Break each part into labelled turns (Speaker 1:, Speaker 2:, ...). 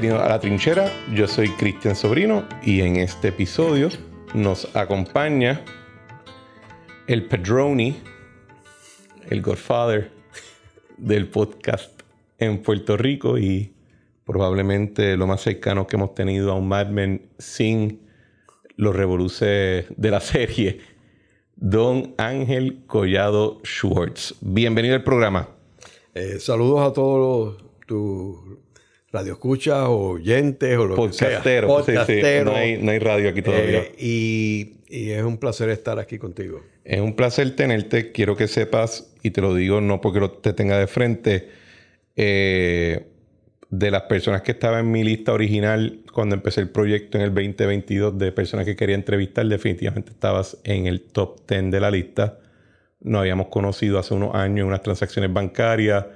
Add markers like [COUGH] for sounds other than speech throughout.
Speaker 1: Bienvenido a La Trinchera, yo soy Cristian Sobrino y en este episodio nos acompaña el Pedroni, el Godfather del podcast en Puerto Rico y probablemente lo más cercano que hemos tenido a un Mad Men sin los revoluces de la serie, Don Ángel Collado Schwartz. Bienvenido al programa.
Speaker 2: Eh, saludos a todos tus radioescuchas, oyentes o lo que sea.
Speaker 1: Podcastero. No, hay, no, hay, radio aquí todavía.
Speaker 2: Eh, y, y, es un placer estar aquí contigo.
Speaker 1: Es un placer tenerte. Quiero que sepas, y te lo digo no porque te tenga de frente, eh, de las personas que estaban en mi lista original cuando empecé el proyecto en el 2022 de personas que quería entrevistar, definitivamente estabas en el top 10 de la lista. Nos habíamos conocido hace unos años en unas transacciones bancarias,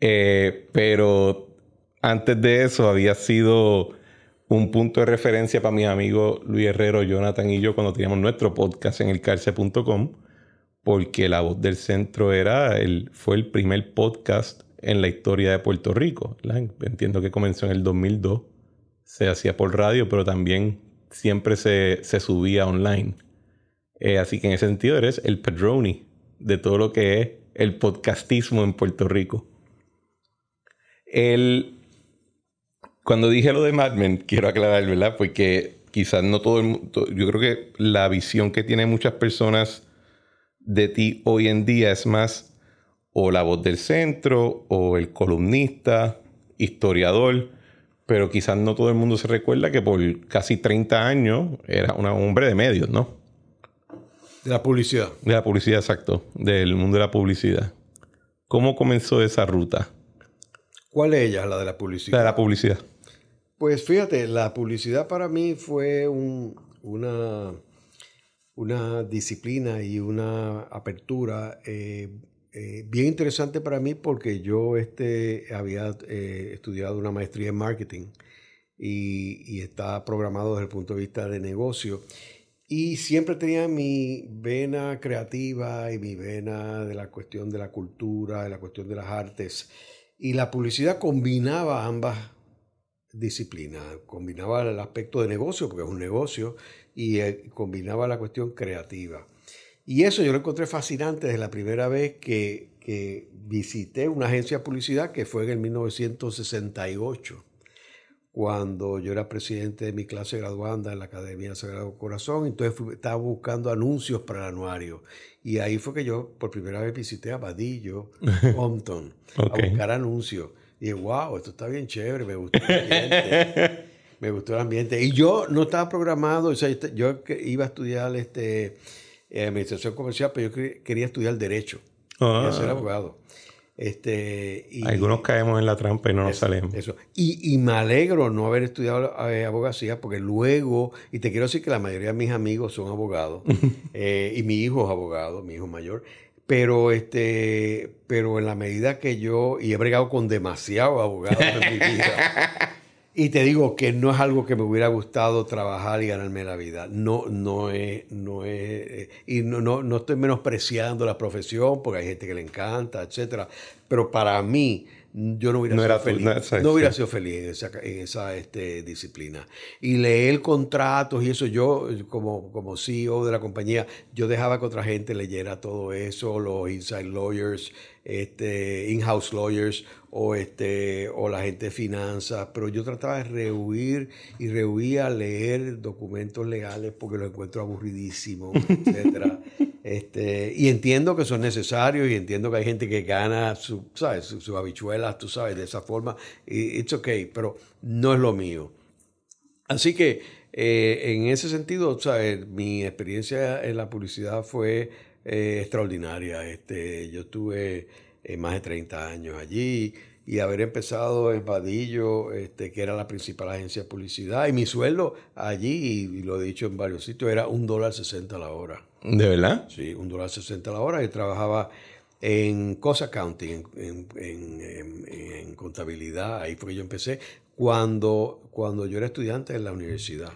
Speaker 1: eh, pero antes de eso había sido un punto de referencia para mis amigos Luis Herrero, Jonathan y yo cuando teníamos nuestro podcast en el elcarce.com, porque La Voz del Centro era el, fue el primer podcast en la historia de Puerto Rico. Entiendo que comenzó en el 2002, se hacía por radio, pero también siempre se, subía online. Eh, así que en ese sentido eres el Pedroni de todo lo que es el podcastismo en Puerto Rico. El, cuando dije lo de Mad Men, [LAUGHS] quiero aclarar, ¿verdad? Porque quizás no todo el mundo, yo creo que la visión que tienen muchas personas de ti hoy en día es más o la voz del centro, o el columnista, historiador, pero quizás no todo el mundo se recuerda que por casi 30 años era un hombre de medios, ¿no?
Speaker 2: De la publicidad.
Speaker 1: De la publicidad, exacto, del mundo de la publicidad. ¿Cómo comenzó esa ruta?
Speaker 2: ¿Cuál es ella, la de la publicidad?
Speaker 1: La de la publicidad.
Speaker 2: Pues fíjate, la publicidad para mí fue una, una disciplina y una apertura eh, eh, bien interesante para mí porque yo este, había eh, estudiado una maestría en marketing y, y estaba programado desde el punto de vista de negocio. Y siempre tenía mi vena creativa y mi vena de la cuestión de la cultura, de la cuestión de las artes. Y la publicidad combinaba ambas disciplinas. Combinaba el aspecto de negocio, porque es un negocio, y eh, combinaba la cuestión creativa. Y eso yo lo encontré fascinante desde la primera vez que, visité una agencia de publicidad que fue en el 1968, cuando yo era presidente de mi clase graduanda en la Academia Sagrado Corazón, entonces estaba buscando anuncios para el anuario. Y ahí fue que yo por primera vez visité a Badillo, [LAUGHS] Compton, a buscar anuncios. Y dije, wow, esto está bien chévere, me gustó el ambiente. [LAUGHS] me gustó el ambiente. Y yo no estaba programado, o sea, yo iba a estudiar este eh, administración comercial, pero yo quería estudiar Derecho. Quería ser ah. abogado. Este,
Speaker 1: Algunos caemos en la trampa y no nos salimos.
Speaker 2: Eso. Y, me alegro no haber estudiado eh, abogacía porque luego, y te quiero decir que la mayoría de mis amigos son abogados, [LAUGHS] eh, y mi hijo es abogado, mi hijo mayor, pero, este, pero en la medida que yo, y he bregado con demasiados abogados en mi vida, [LAUGHS] Y te digo que no es algo que me hubiera gustado trabajar y ganarme la vida. No, no es, no es, y no, no, no estoy menospreciando la profesión porque hay gente que le encanta, etcétera. Pero para mí, yo no hubiera sido feliz. No, hubiera sido feliz en esa, en esa este, disciplina. Y leer contratos y eso, yo como, como CEO de la compañía, yo dejaba que otra gente leyera todo eso, los inside lawyers, este, in-house lawyers o, este, o la gente de finanzas, pero yo trataba de rehuir y rehuía leer documentos legales porque los encuentro aburridísimos, etcétera. [LAUGHS] Este, y entiendo que son necesarios y entiendo que hay gente que gana ¿sabes? sus habichuelas, tú sabes, de esa forma. It's okay, pero no es lo mío. Así que eh, en ese sentido, ¿sabes? mi experiencia en la publicidad fue eh, extraordinaria. Este, yo estuve eh, más de 30 años allí y haber empezado en Vadillo, este, que era la principal agencia de publicidad, y mi sueldo allí, y, lo he dicho en varios sitios, era un dólar sesenta la hora.
Speaker 1: ¿De verdad?
Speaker 2: Sí, un dólar sesenta la hora. Y trabajaba en Cost Accounting, en, contabilidad. Ahí fue que yo empecé cuando, cuando yo era estudiante en la universidad.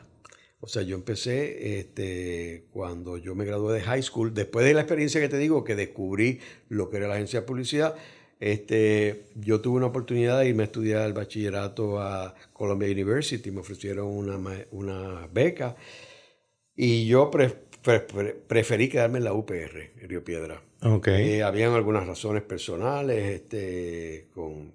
Speaker 2: O sea, yo empecé este, cuando yo me gradué de high school, después de la experiencia que te digo, que descubrí lo que era la agencia de publicidad, este, yo tuve una oportunidad de irme a estudiar el bachillerato a Columbia University, me ofrecieron una, una beca y yo preferí quedarme en la UPR, en Río Piedra.
Speaker 1: Okay.
Speaker 2: Eh, habían algunas razones personales este, con,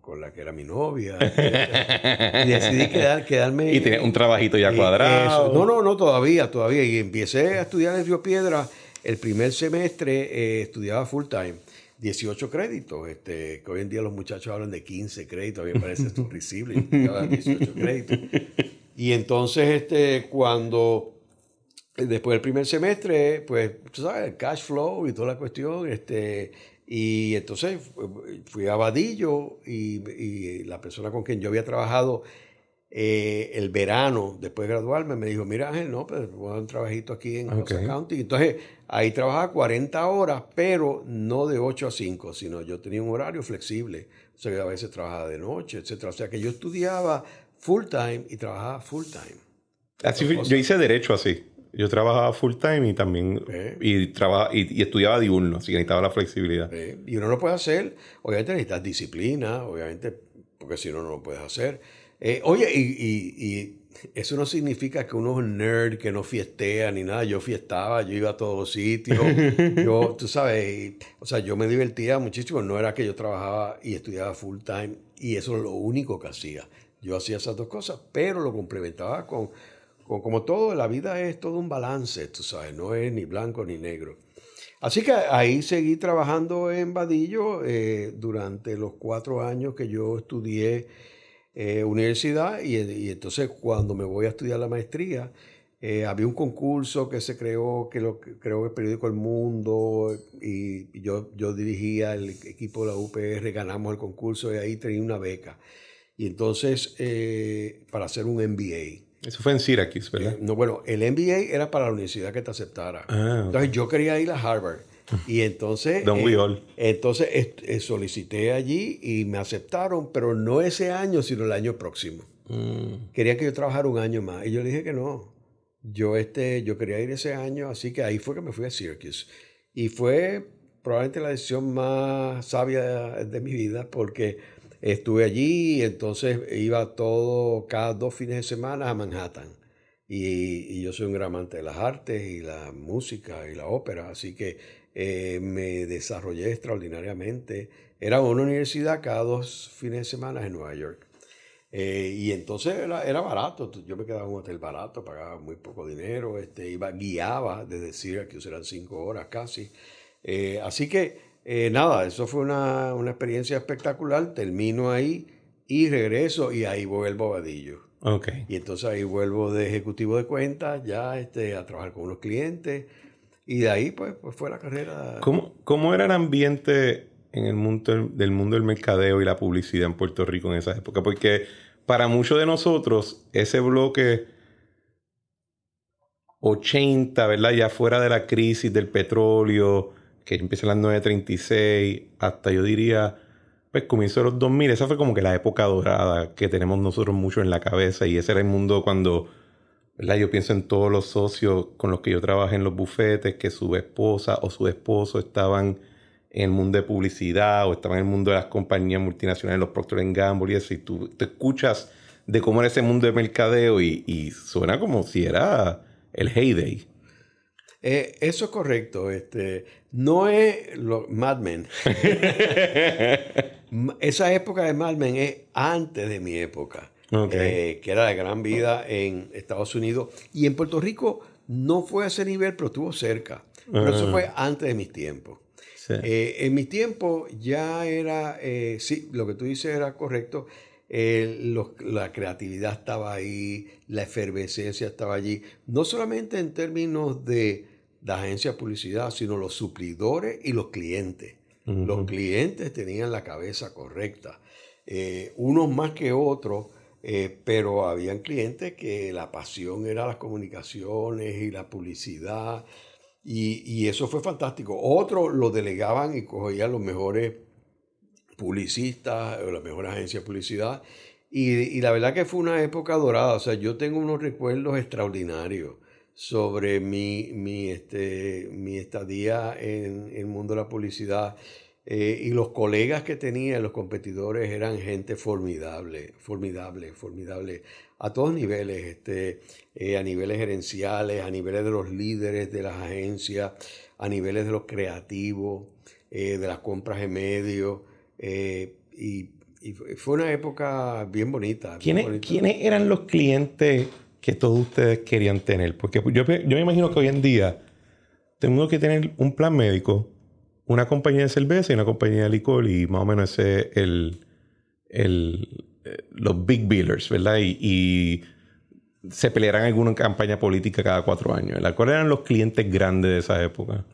Speaker 2: con, la que era mi novia. [LAUGHS] y decidí quedarme.
Speaker 1: Y tenía un trabajito ya cuadrado.
Speaker 2: No, no, no, todavía, todavía. Y empecé a estudiar en Río Piedra. El primer semestre eh, estudiaba full time. 18 créditos, este, que hoy en día los muchachos hablan de 15 créditos, a mí me parece risible, 18 créditos. [LAUGHS] Y entonces, este, cuando después del primer semestre, pues, tú sabes, el cash flow y toda la cuestión, este, y entonces fui a Vadillo y, la persona con quien yo había trabajado eh, el verano, después de graduarme, me dijo, mira Ángel, no, pues voy a dar un trabajito aquí en okay. County. Entonces ahí trabajaba 40 horas, pero no de 8 a 5, sino yo tenía un horario flexible. O sea, que a veces trabajaba de noche, etc. O sea, que yo estudiaba full time y trabajaba full time.
Speaker 1: Así, yo hice derecho así. Yo trabajaba full time y también y, traba, y, estudiaba diurno, así que necesitaba la flexibilidad.
Speaker 2: Y uno lo puede hacer, obviamente necesitas disciplina, obviamente, porque si no, no lo puedes hacer. Eh, oye, y, eso no significa que uno es un nerd, que no fiestea ni nada. Yo fiestaba, yo iba a todos sitios. [LAUGHS] yo, tú sabes, o sea, yo me divertía muchísimo. No era que yo trabajaba y estudiaba full time y eso es lo único que hacía. Yo hacía esas dos cosas, pero lo complementaba con como todo, la vida es todo un balance, tú sabes, no es ni blanco ni negro. Así que ahí seguí trabajando en Vadillo eh, durante los cuatro años que yo estudié eh, universidad y, entonces cuando me voy a estudiar la maestría, eh, había un concurso que se creó, que lo creó el periódico El Mundo y, yo, yo dirigía el equipo de la UPR, ganamos el concurso y ahí tenía una beca. Y entonces, para hacer un MBA.
Speaker 1: Eso fue en Syracuse, ¿verdad?
Speaker 2: Eh, no, bueno, el MBA era para la universidad que te aceptara. Ah, entonces yo quería ir a Harvard. Y entonces,
Speaker 1: Don
Speaker 2: eh, entonces eh, solicité allí y me aceptaron, pero no ese año, sino el año próximo. Mm. Querían que yo trabajara un año más. Y yo le dije que no. Yo, este, yo quería ir ese año, así que ahí fue que me fui a Syracuse. Y fue probablemente la decisión más sabia de mi vida porque Estuve allí y entonces iba todo, cada dos fines de semana a Manhattan. Y, yo soy un gran amante de las artes y la música y la ópera, así que eh, me desarrollé extraordinariamente. Era una universidad cada dos fines de semana en Nueva York. Eh, y entonces era, era, barato, yo me quedaba en un hotel barato, pagaba muy poco dinero, este, iba, guiaba desde Syracuse, eran cinco horas casi. Eh, así que eh, nada, eso fue una, experiencia espectacular. Termino ahí y regreso y ahí vuelvo a Vadillo.
Speaker 1: Okay.
Speaker 2: Y entonces ahí vuelvo de ejecutivo de cuentas ya este, a trabajar con unos clientes. Y de ahí pues, pues fue la carrera.
Speaker 1: ¿Cómo, ¿Cómo, era el ambiente en el mundo del mundo del mercadeo y la publicidad en Puerto Rico en esa época? Porque para muchos de nosotros ese bloque 80, ¿verdad? Ya fuera de la crisis del petróleo que empieza en las 9.36 hasta yo diría, pues comienzo de los 2000, esa fue como que la época dorada que tenemos nosotros mucho en la cabeza y ese era el mundo cuando, ¿verdad? Yo pienso en todos los socios con los que yo trabajé en los bufetes, que su esposa o su esposo estaban en el mundo de publicidad o estaban en el mundo de las compañías multinacionales, los Procter Gamble y eso, y tú te escuchas de cómo era ese mundo de mercadeo y, y suena como si era el heyday.
Speaker 2: Eh, eso es correcto. Este, no es lo, Mad Men. [LAUGHS] [LAUGHS] Esa época de Mad Men es antes de mi época, eh, que era de gran vida en Estados Unidos. Y en Puerto Rico no fue a ese nivel, pero estuvo cerca. Pero eso fue antes de mis tiempos. Eh, en mis tiempos ya era, sí, lo que tú dices era correcto. la creatividad estaba ahí, la efervescencia estaba allí, no solamente en términos de la agencia de publicidad, sino los suplidores y los clientes. Los clientes tenían la cabeza correcta, eh, unos más que otros, eh, pero habían clientes que la pasión era las comunicaciones y la publicidad, y, eso fue fantástico. Otros lo delegaban y cogían los mejores publicistas o las mejores agencias de publicidad, y, y la verdad que fue una época dorada, o sea, yo tengo unos recuerdos extraordinarios sobre mi, mi, este, mi estadía en, el mundo de la publicidad. Eh, y los colegas que tenía, los competidores, eran gente formidable, formidable, formidable, a todos niveles, este, eh, a niveles gerenciales, a niveles de los líderes de las agencias, a niveles de los creativos, eh, de las compras de medios. Y, fue una época bien bonita.
Speaker 1: ¿Quiénes, eran los clientes que todos ustedes querían tener? Porque yo, yo me imagino que hoy en día tenemos que tener un plan médico una compañía de cerveza y una compañía de licor y más o menos ese es el, el, eh, los big billers, ¿verdad? Y, se pelearán alguna campaña política cada cuatro años. ¿Cuáles eran los clientes grandes de esa época?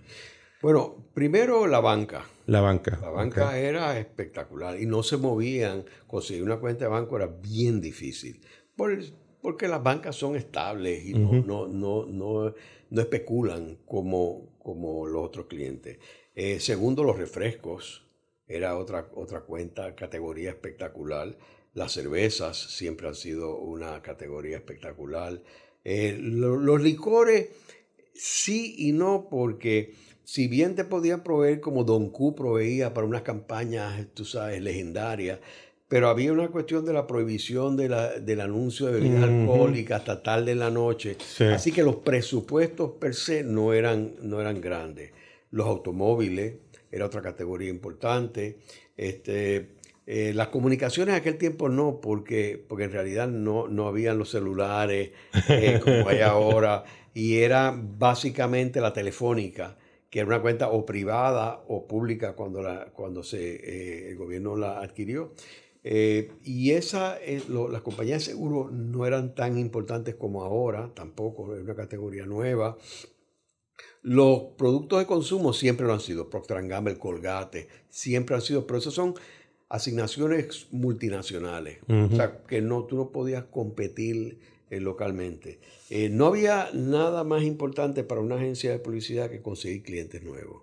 Speaker 2: Bueno, primero la banca.
Speaker 1: La banca.
Speaker 2: La banca era espectacular y no se movían. Conseguir una cuenta de banco era bien difícil. porque las bancas son estables y no, no, no, no, no especulan como, como los otros clientes. Eh, segundo, los refrescos. Era otra, otra cuenta, categoría espectacular. Las cervezas siempre han sido una categoría espectacular. Eh, los licores, sí y no, porque si bien te podían proveer como Don Q proveía para unas campañas, tú sabes, legendarias, pero había una cuestión de la prohibición de la, del anuncio de bebidas alcohólicas hasta tarde en la noche. Así que los presupuestos per se no eran, no eran grandes los automóviles, era otra categoría importante. Este, eh, las comunicaciones en aquel tiempo no, porque, porque en realidad no, no habían los celulares eh, como hay ahora, y era básicamente la telefónica, que era una cuenta o privada o pública cuando, la, cuando se, eh, el gobierno la adquirió. y esa, las compañías de seguro no eran tan importantes como ahora, tampoco, es una categoría nueva. Los productos de consumo siempre lo han sido, Procter Gamble, Colgate, siempre han sido, pero eso son asignaciones multinacionales, o sea, que no, tú no podías competir eh, localmente. Eh, no había nada más importante para una agencia de publicidad que conseguir clientes nuevos.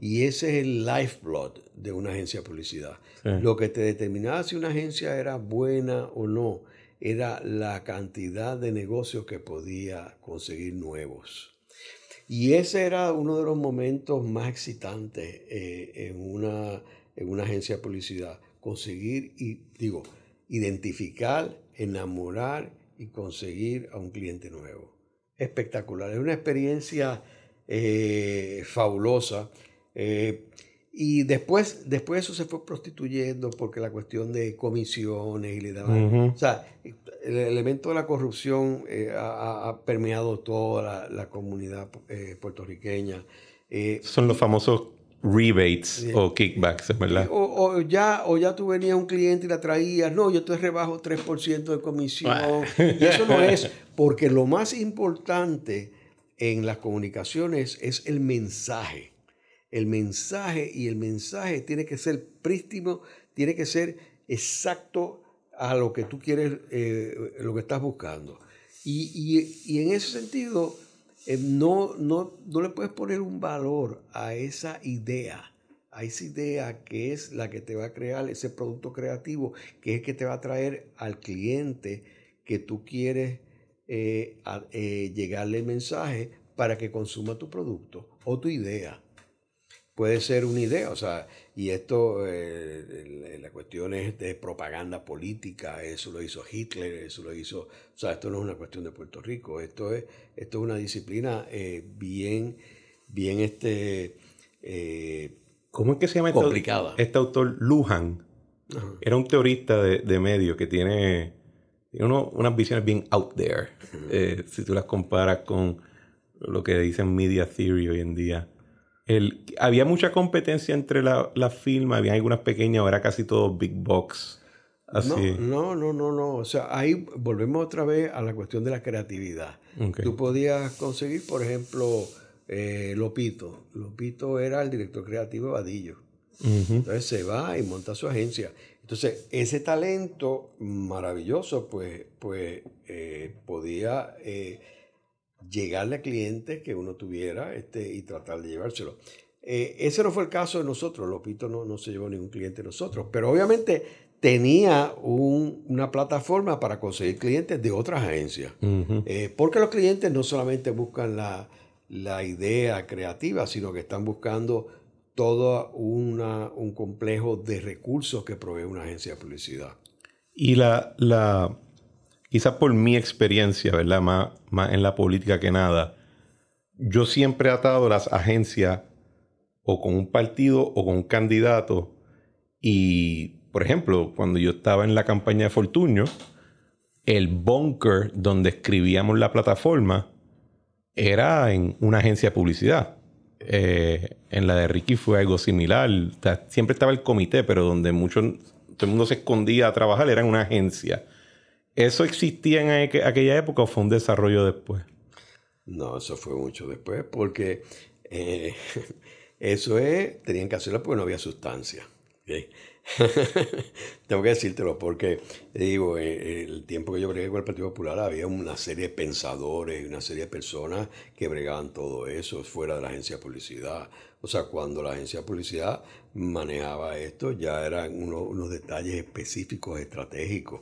Speaker 2: Y ese es el lifeblood de una agencia de publicidad. Lo que te determinaba si una agencia era buena o no era la cantidad de negocios que podía conseguir nuevos. Y ese era uno de los momentos más excitantes eh, en, una, en una agencia de publicidad. Conseguir, y digo, identificar, enamorar y conseguir a un cliente nuevo. Espectacular. Es una experiencia eh, fabulosa. Eh, y después, después eso se fue prostituyendo porque la cuestión de comisiones y le daban... O sea, el elemento de la corrupción eh, ha, permeado toda la, comunidad eh, puertorriqueña.
Speaker 1: Eh, Son los famosos rebates o kickbacks, ¿verdad?
Speaker 2: O, ya, o ya tú venías un cliente y la traías, no, yo te rebajo 3% de comisión. y eso no es, [LAUGHS] porque lo más importante en las comunicaciones es el mensaje el mensaje y el mensaje tiene que ser prístino, tiene que ser exacto a lo que tú quieres, eh, lo que estás buscando. Y, en ese sentido, eh, no, no, no le puedes poner un valor a esa idea, a esa idea que es la que te va a crear ese producto creativo, que es que te va a traer al cliente que tú quieres eh, llegarle el mensaje para que consuma tu producto o tu idea puede ser una idea, o sea, y esto, eh, la cuestión es de propaganda política, eso lo hizo Hitler, eso lo hizo, o sea, esto no es una cuestión de Puerto Rico, esto es, esto es una disciplina eh, bien, bien, este,
Speaker 1: eh, ¿cómo es que se llama?
Speaker 2: Complicada.
Speaker 1: Este, autor, Lujan, era un teorista de, de medios que tiene, unas visiones bien out there, si tú las comparas con lo que dicen media theory hoy en día había mucha competencia entre las la firmas, había algunas pequeñas, ahora casi todo big box. Así.
Speaker 2: No, no, no, no, O sea, ahí volvemos otra vez a la cuestión de la creatividad. Tú podías conseguir, por ejemplo, eh, Lopito. Lopito era el director creativo de Vadillo. Entonces se va y monta su agencia. Entonces, ese talento maravilloso, pues, pues eh, podía eh, llegarle a clientes que uno tuviera este, y tratar de llevárselo. Eh, ese no fue el caso de nosotros, Lopito no, no se llevó ningún cliente de nosotros, pero obviamente tenía una plataforma para conseguir clientes de otras agencias, eh, porque los clientes no solamente buscan la, la, idea creativa, sino que están buscando todo una, un complejo de recursos que provee una agencia de publicidad.
Speaker 1: Y la, la quizás por mi experiencia, ¿verdad? Más, en la política que nada, yo siempre he atado las agencias o con un partido o con un candidato. Y, por ejemplo, cuando yo estaba en la campaña de Fortuño, el bunker donde escribíamos la plataforma era en una agencia de publicidad. Eh, en la de Ricky fue algo similar. siempre estaba el comité, pero donde mucho, todo el mundo se escondía a trabajar era en una agencia. ¿Eso existía en aquella época o fue un desarrollo después?
Speaker 2: No, eso fue mucho después, porque eh, [LAUGHS] eso es, tenían que hacerlo porque no había sustancia. [LAUGHS] Tengo que decírtelo porque, digo, eh, el tiempo que yo bregué con el Partido Popular había una serie de pensadores una serie de personas que bregaban todo eso fuera de la agencia de publicidad. O sea, cuando la agencia de publicidad manejaba esto, ya eran unos detalles específicos, estratégicos,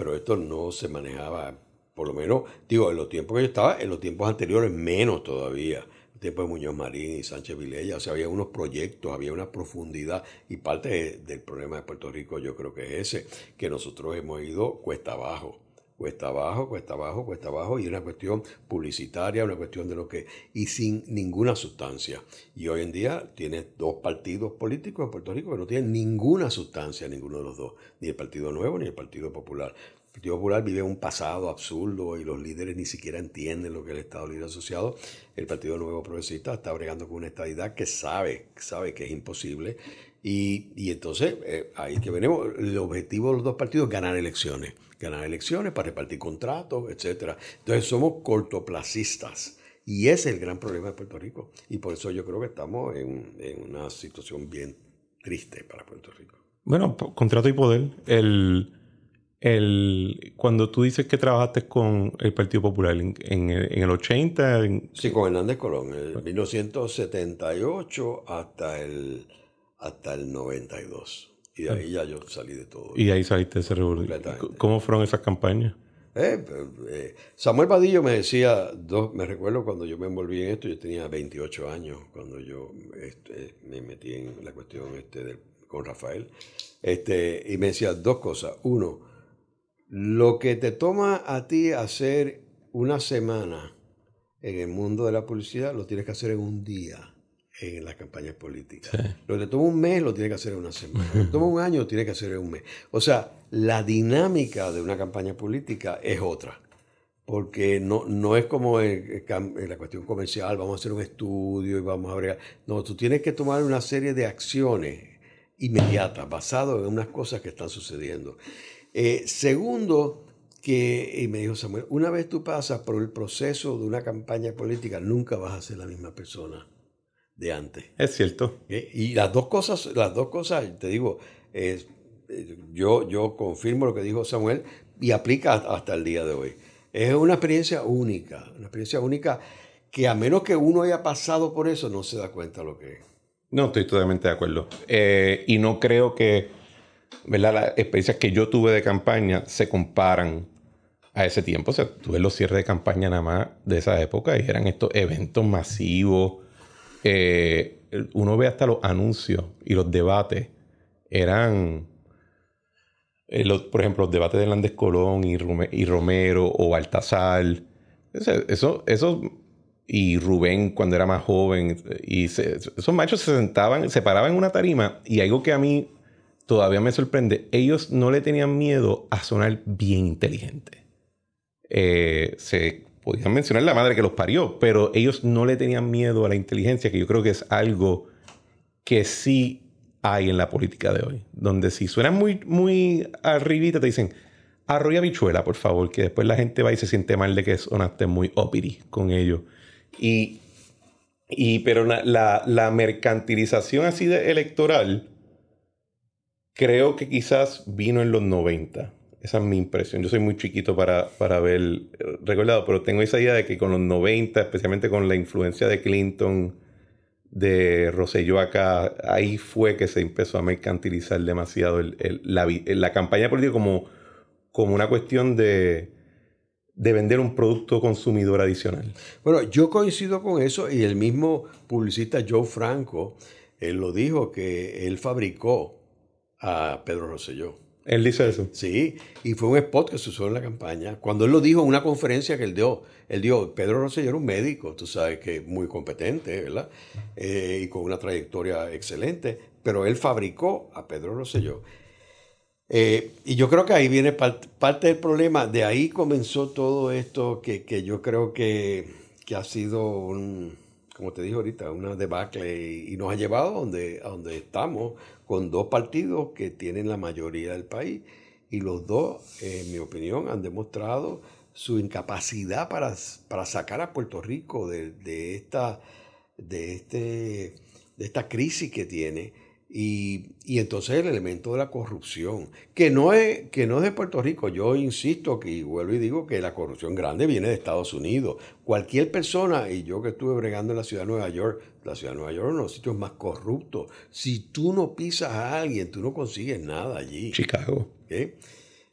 Speaker 2: pero esto no se manejaba, por lo menos, digo, en los tiempos que yo estaba, en los tiempos anteriores menos todavía tiempo de Muñoz Marín y Sánchez Vilella. O sea, había unos proyectos, había una profundidad y parte del problema de Puerto Rico yo creo que es ese, que nosotros hemos ido cuesta abajo. Cuesta abajo, cuesta abajo, cuesta abajo, y una cuestión publicitaria, una cuestión de lo que, y sin ninguna sustancia. Y hoy en día tiene dos partidos políticos en Puerto Rico que no tienen ninguna sustancia, ninguno de los dos, ni el Partido Nuevo ni el Partido Popular. El Partido Popular vive un pasado absurdo y los líderes ni siquiera entienden lo que es el Estado Libre Asociado. El Partido Nuevo Progresista está bregando con una estadidad que sabe, sabe que es imposible. Y, entonces, eh, ahí que venimos, el objetivo de los dos partidos es ganar elecciones. Ganar elecciones para repartir contratos, etc. Entonces somos cortoplacistas. Y ese es el gran problema de Puerto Rico. Y por eso yo creo que estamos en, en una situación bien triste para Puerto Rico.
Speaker 1: Bueno, contrato y poder. El, el, cuando tú dices que trabajaste con el Partido Popular en, el 80...
Speaker 2: sí, con Hernández Colón, en 1978 hasta el, hasta el 92. Y de ahí ya yo salí de todo.
Speaker 1: Y ahí saliste de ese revolución. ¿Cómo fueron esas campañas?
Speaker 2: Eh, eh, Samuel Vadillo me decía, dos, me recuerdo cuando yo me envolví en esto, yo tenía 28 años cuando yo este, me metí en la cuestión este, con Rafael, este, y me decía dos cosas. Uno, lo que te toma a ti hacer una semana en el mundo de la publicidad, lo tienes que hacer en un día en las campañas políticas. Lo que te toma un mes, lo tienes que hacer en una semana. Lo que toma un año, lo tienes que hacer en un mes. O sea, la dinámica de una campaña política es otra. Porque no, no es como en, la cuestión comercial, vamos a hacer un estudio y vamos a bregar. No, tú tienes que tomar una serie de acciones inmediatas, basadas en unas cosas que están sucediendo. Eh, segundo, que, y me dijo Samuel, una vez tú pasas por el proceso de una campaña política, nunca vas a ser la misma persona de antes.
Speaker 1: Es cierto.
Speaker 2: ¿Eh? Y las dos cosas, las dos cosas, te digo, eh, yo, yo confirmo lo que dijo Samuel y aplica hasta el día de hoy. Es una experiencia única, una experiencia única que a menos que uno haya pasado por eso, no se da cuenta lo que es.
Speaker 1: No, estoy totalmente de acuerdo. y no creo que ¿verdad? Las experiencias que yo tuve de campaña se comparan a ese tiempo. O sea, tuve los cierres de campaña nada más de esa época y eran estos eventos masivos. Eh, uno ve hasta los anuncios y los debates. Eran, eh, por ejemplo, los debates de Hernández Colón y, Romero o Baltasar. Eso, y Rubén cuando era más joven. Esos machos se sentaban, se paraban en una tarima y algo que a mí todavía me sorprende, ellos no le tenían miedo a sonar bien inteligente. Eh, se podían mencionar la madre que los parió, pero ellos no le tenían miedo a la inteligencia, que yo creo que es algo que sí hay en la política de hoy, donde si suenan muy, muy arribita te dicen, arroya bichuela, por favor, que después la gente va y se siente mal de que sonaste muy opiri con ellos. Y, y pero la, la mercantilización así de electoral creo que quizás vino en los 90. Esa es mi impresión. Yo soy muy chiquito para, para haber recordado, pero tengo esa idea de que con los 90, especialmente con la influencia de Clinton, de Rosselló acá, ahí fue que se empezó a mercantilizar demasiado la, la, campaña política como, como una cuestión de, de vender un producto consumidor adicional.
Speaker 2: Bueno, yo coincido con eso y el mismo publicista Joe Franco él lo dijo, que él fabricó a Pedro Rosselló.
Speaker 1: Él dice eso.
Speaker 2: Sí, y fue un spot que se usó en la campaña. Cuando él lo dijo en una conferencia que él dio, él dio, Pedro Rosselló era un médico, tú sabes que muy competente, ¿verdad? Eh, y con una trayectoria excelente, pero él fabricó a Pedro Rosselló. Eh, y yo creo que ahí viene parte, del problema, de ahí comenzó todo esto que, que yo creo que, que ha sido un como te dije ahorita, una debacle y, nos ha llevado donde, a donde estamos con dos partidos que tienen la mayoría del país y los dos, en mi opinión, han demostrado su incapacidad para, para sacar a Puerto Rico de, esta, de, este, de esta crisis que tiene y, entonces el elemento de la corrupción, que no, es, que no es de Puerto Rico. Yo insisto que, vuelvo y digo que la corrupción grande viene de Estados Unidos. Cualquier persona, y yo que estuve bregando en la ciudad de Nueva York, la ciudad de Nueva York es uno de los sitios más corruptos. Si tú no pisas a alguien, tú no consigues nada allí.
Speaker 1: Chicago.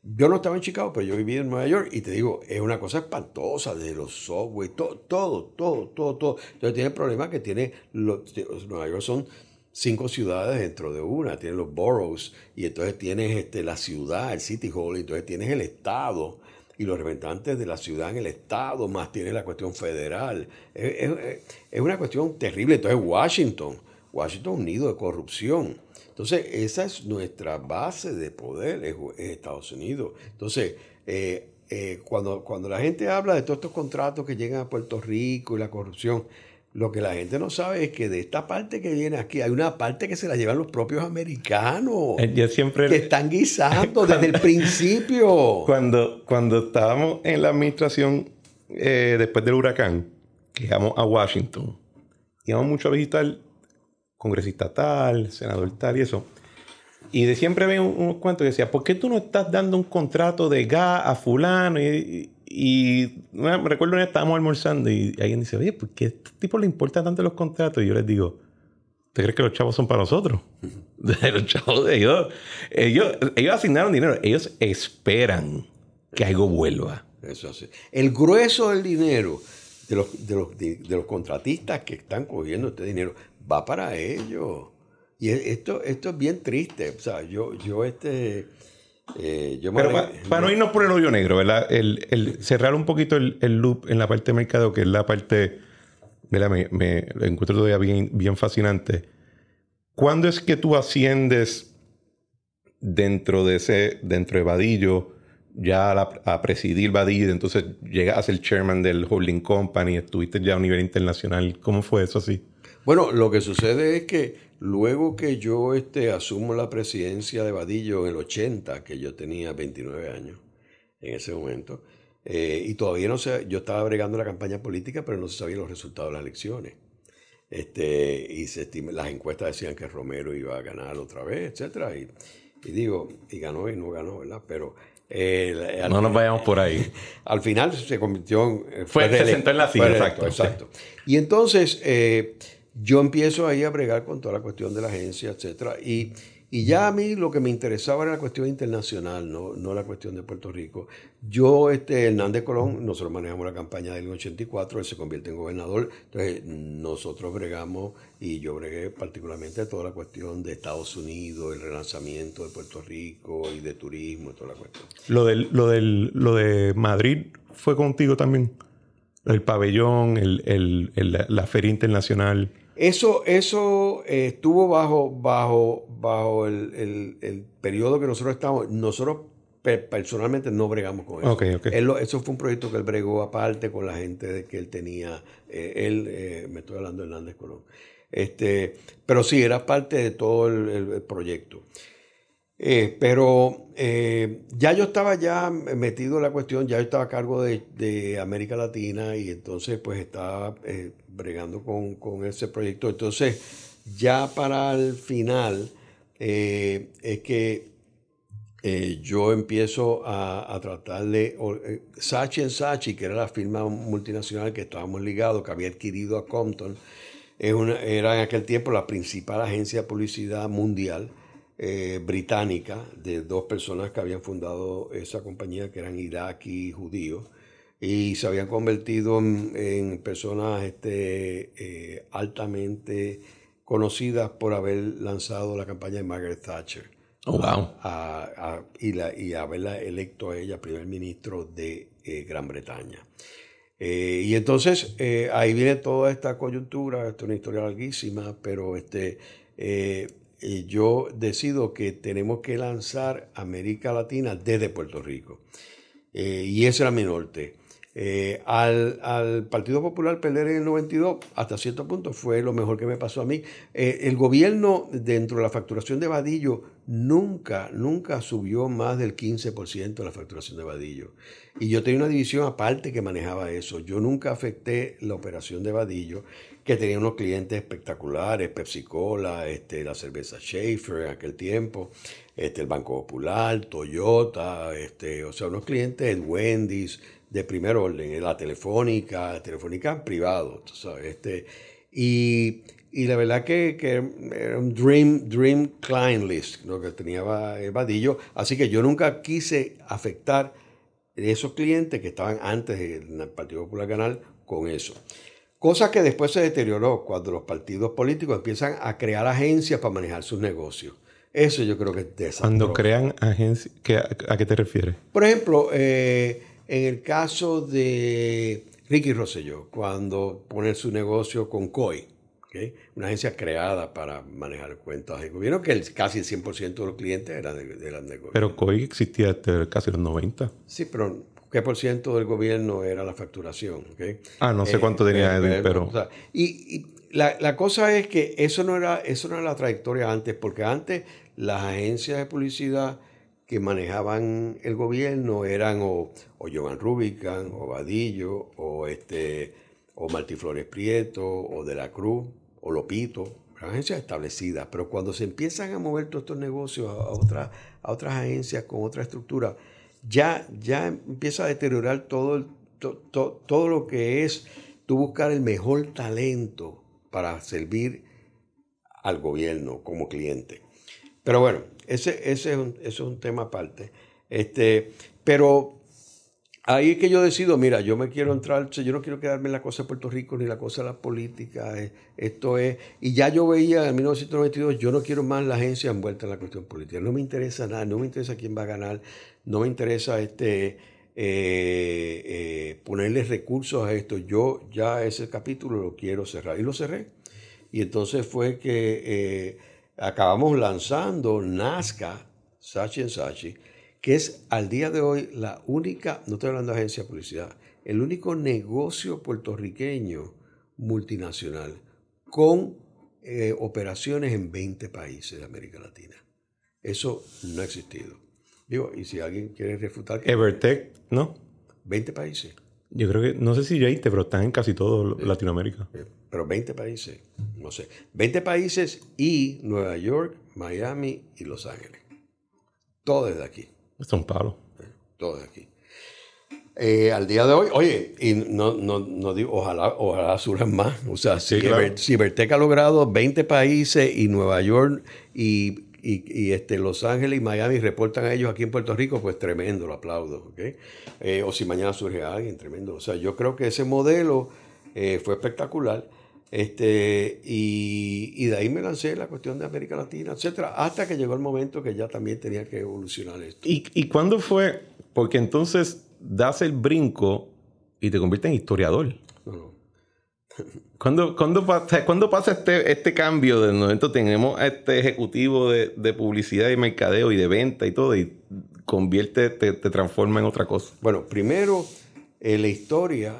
Speaker 2: Yo no estaba en Chicago, pero yo vivía en Nueva York y te digo, es una cosa espantosa de los software, todo, todo, todo, todo, todo. Entonces tiene el problema que tiene, los, Nueva York son cinco ciudades dentro de una, tienes los boroughs y entonces tienes este, la ciudad, el City Hall, y entonces tienes el Estado y los representantes de la ciudad en el Estado, más tienes la cuestión federal. Es, una cuestión terrible. Entonces Washington, Washington unido de corrupción. Entonces esa es nuestra base de poder, es, Estados Unidos. Entonces, eh, eh, cuando, cuando la gente habla de todos estos contratos que llegan a Puerto Rico y la corrupción, lo que la gente no sabe es que de esta parte que viene aquí hay una parte que se la llevan los propios americanos.
Speaker 1: Eh, yo siempre...
Speaker 2: Que están guisando [LAUGHS] desde el principio.
Speaker 1: Cuando, cuando estábamos en la administración eh, después del huracán, que íbamos a Washington, íbamos mucho a visitar congresista tal, senador tal y eso. Y de siempre veo unos cuentos que decía, ¿por qué tú no estás dando un contrato de gas a fulano? Y, y me recuerdo que estábamos almorzando y alguien dice, oye, ¿por qué a este tipo le importan tanto los contratos? Y yo les digo, ¿usted cree que los chavos son para nosotros? [LAUGHS] los chavos ellos, ellos, ellos asignaron dinero, ellos esperan que algo vuelva.
Speaker 2: Eso sí. El grueso del dinero de los, de los, de, los contratistas que están cogiendo este dinero va para ellos. Y esto, esto es bien triste. O sea, yo, yo este
Speaker 1: eh, Pero para, no irnos por el hoyo negro, ¿verdad? El, cerrar un poquito el, loop en la parte de mercado, que es la parte, ¿verdad? Me, me lo encuentro todavía bien, bien fascinante. ¿Cuándo es que tú asciendes dentro de ese, dentro de Vadillo, ya a, presidir Vadillo, entonces llegas a ser chairman del holding company, estuviste ya a nivel internacional? ¿Cómo fue eso así?
Speaker 2: Bueno, lo que sucede es que Luego que yo este, asumo la presidencia de Vadillo en el 80, que yo tenía 29 años en ese momento, eh, y todavía no sé, yo estaba bregando la campaña política, pero no se sabían los resultados de las elecciones. Este, y se las encuestas decían que Romero iba a ganar otra vez, etc. Y, digo, y ganó y no ganó, ¿verdad? Pero
Speaker 1: eh, no nos vayamos por ahí. [LAUGHS]
Speaker 2: Al final se convirtió en...
Speaker 1: Eh, fue, se sentó en la silla,
Speaker 2: exacto. Exacto. Y entonces yo empiezo ahí a bregar con toda la cuestión de la agencia, etcétera, y, y ya a mí lo que me interesaba era la cuestión internacional, no, no la cuestión de Puerto Rico. Yo, este, Hernández Colón, nosotros manejamos la campaña del 84, él se convierte en gobernador, entonces nosotros bregamos, y yo bregué particularmente toda la cuestión de Estados Unidos, el relanzamiento de Puerto Rico y de turismo toda la cuestión.
Speaker 1: Lo, del, lo, del, lo de Madrid fue contigo también, el pabellón, el, el, la feria internacional.
Speaker 2: Eso, eso eh, estuvo bajo, bajo, bajo el, el, periodo que nosotros estamos. Nosotros personalmente no bregamos con eso. eso fue un proyecto que él bregó aparte con la gente que él tenía. Eh, él, eh, me estoy hablando de Hernández Colón. Este, pero sí, era parte de todo el, proyecto. pero ya yo estaba ya metido en la cuestión, ya yo estaba a cargo de, de América Latina y entonces pues estaba bregando con, ese proyecto. Entonces, ya para el final, eh, es que eh, yo empiezo a, tratar de... Eh, Sachi Sachi, que era la firma multinacional que estábamos ligados, que había adquirido a Compton, era en aquel tiempo la principal agencia de publicidad mundial británica de dos personas que habían fundado esa compañía, que eran iraquí judíos y se habían convertido en, personas este, eh, altamente conocidas por haber lanzado la campaña de Margaret Thatcher.
Speaker 1: Oh, wow.
Speaker 2: y, la, y haberla electo a ella primer ministro de eh, Gran Bretaña. Eh, y entonces ahí viene toda esta coyuntura, esta es una historia larguísima, pero este, yo decido que tenemos que lanzar América Latina desde Puerto Rico. y ese era mi norte. Eh, al, Partido Popular perder en el 92, hasta cierto punto, fue lo mejor que me pasó a mí. Eh, el gobierno, dentro de la facturación de Vadillo, nunca, nunca subió más del 15% de la facturación de Vadillo. Y yo tenía una división aparte que manejaba eso. Yo nunca afecté la operación de Vadillo, que tenía unos clientes espectaculares, Pepsi Cola, este, la cerveza Schaefer en aquel tiempo, este, el Banco Popular, Toyota, este, o sea, unos clientes, Wendy's, de primer orden, la telefónica, telefónica privado, sabes, este, y, la verdad que, era un dream, dream client list, lo que tenía Vadillo, así que yo nunca quise afectar esos clientes que estaban antes del Partido Popular Canal con eso. Cosa que después se deterioró cuando los partidos políticos empiezan a crear agencias para manejar sus negocios. Eso yo creo que es desastroso.
Speaker 1: Cuando crean agencias, ¿a qué te refieres?
Speaker 2: Por ejemplo, eh, en el caso de Ricky Rosselló, cuando pone su negocio con COI, una agencia creada para manejar cuentas del gobierno, que casi el 100% de los clientes eran de, de, gobierno.
Speaker 1: Pero COI existía desde casi los 90.
Speaker 2: Sí, pero ¿qué por ciento del gobierno era la facturación?
Speaker 1: Ah, no sé cuánto tenía eh, Edwin, pero...
Speaker 2: y, la, la, cosa es que eso no, era, eso no era la trayectoria antes, porque antes las agencias de publicidad que manejaban el gobierno eran o, o Jovan Rubican, o Vadillo, o, este, o Martiflores Prieto, o De la Cruz, o Lopito, agencias establecidas. Pero cuando se empiezan a mover todos estos negocios a, otras, a otras agencias con otra estructura, ya, ya empieza a deteriorar todo, todo lo que es tú buscar el mejor talento para servir al gobierno como cliente. Pero bueno, ese, ese es, un, es un tema aparte. Este, pero ahí es que yo decido, mira, yo me quiero entrar, yo no quiero quedarme en la cosa de Puerto Rico ni la cosa de la política. Eh, esto es, y ya yo veía en 1992, yo no quiero más la agencia envuelta en la cuestión política. No me interesa nada, no me interesa quién va a ganar, no me interesa este, eh, eh, ponerle recursos a esto. Yo ya ese capítulo lo quiero cerrar y lo cerré. Y entonces fue que acabamos lanzando Nazca, Sachi en Sachi, que es al día de hoy la única, no estoy hablando de agencia de publicidad, el único negocio puertorriqueño multinacional con eh, operaciones en 20 países de América Latina. Eso no ha existido. Digo, y si alguien quiere refutar...
Speaker 1: Que Evertech, ¿no?
Speaker 2: 20 países.
Speaker 1: Yo creo que, no sé si 20, pero están en casi todo Latinoamérica.
Speaker 2: Pero 20 países, no sé. 20 países y Nueva York, Miami y Los Ángeles. Todo desde aquí.
Speaker 1: Es un palo.
Speaker 2: Todo desde aquí. Eh, al día de hoy, oye, y no, no, no digo, ojalá, ojalá surjan más. O sea, si, Cibertech ha logrado 20 países y Nueva York y y, este, Los Ángeles y Miami reportan a ellos aquí en Puerto Rico, pues tremendo, lo aplaudo. Eh, o si mañana surge alguien, tremendo. O sea, yo creo que ese modelo eh, fue espectacular. Este, y, de ahí me lancé la cuestión de América Latina, etcétera, hasta que llegó el momento que ya también tenía que evolucionar esto.
Speaker 1: ¿Y, y cuándo fue? Porque entonces das el brinco y te conviertes en historiador. No, no. ¿Cuándo, pasa este, este cambio? De momento tenemos a este ejecutivo de, publicidad y mercadeo y de venta y todo, y convierte, te, transforma en otra cosa.
Speaker 2: Bueno, primero, eh, la historia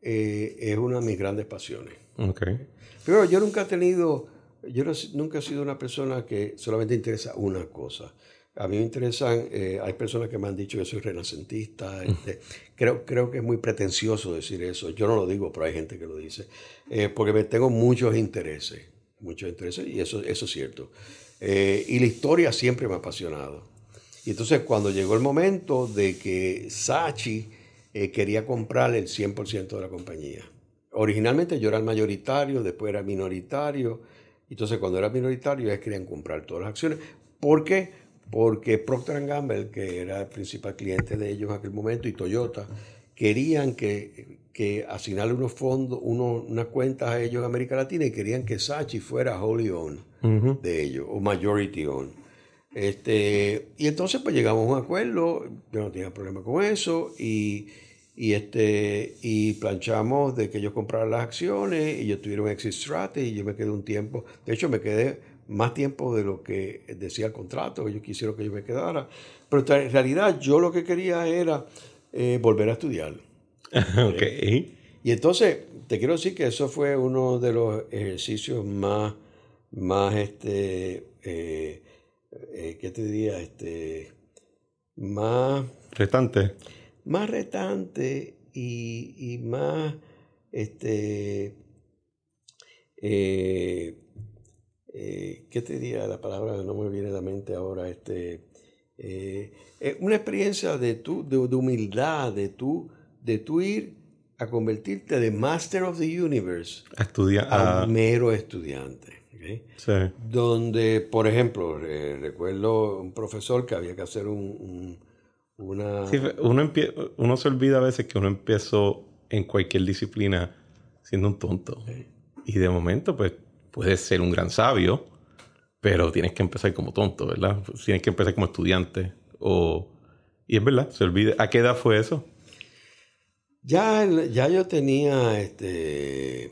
Speaker 2: eh, es una de mis grandes pasiones.
Speaker 1: Okay.
Speaker 2: Pero yo nunca he tenido, yo nunca he sido una persona que solamente interesa una cosa. A mí me interesan, eh, hay personas que me han dicho que soy renacentista, este, creo, creo que es muy pretencioso decir eso, yo no lo digo, pero hay gente que lo dice, eh, porque me tengo muchos intereses, muchos intereses, y eso, eso es cierto. Eh, y la historia siempre me ha apasionado. Y entonces cuando llegó el momento de que Sachi quería comprar el 100% de la compañía, originalmente yo era el mayoritario, después era minoritario, entonces cuando era minoritario ellos querían comprar todas las acciones, ¿por qué? porque Procter Gamble, que era el principal cliente de ellos en aquel momento, y Toyota, querían que, que asignarle unos fondos, unos, unas cuentas a ellos en América Latina y querían que Sachi fuera wholly owned de ellos, o majority owned. Este, y entonces pues llegamos a un acuerdo, yo no tenía problema con eso, y, y, este, y planchamos de que ellos compraran las acciones y yo tuviera un exit strategy y yo me quedé un tiempo, de hecho me quedé más tiempo de lo que decía el contrato, ellos quisieron que yo me quedara, pero en realidad yo lo que quería era eh, volver a estudiar. [LAUGHS]
Speaker 1: ok.
Speaker 2: Y entonces, te quiero decir que eso fue uno de los ejercicios más, más este, eh, eh, ¿qué te diría? Este, más...
Speaker 1: Retante.
Speaker 2: Más retante y, más, este, eh, eh, ¿qué te diría la palabra? No me viene a la mente ahora, este, una experiencia de, tu, de, humildad, de tu, de tu ir a convertirte de Master of the Universe
Speaker 1: a, estudiar,
Speaker 2: a un mero estudiante. Donde, por ejemplo, recuerdo un profesor que había que hacer un, una...
Speaker 1: uno, uno se olvida a veces que uno empezó en cualquier disciplina siendo un tonto. Y de momento, pues, puedes ser un gran sabio, pero tienes que empezar como tonto, ¿verdad? Tienes que empezar como estudiante. O... Y es verdad, se olvida. ¿A qué edad fue eso?
Speaker 2: Ya, ya yo tenía este,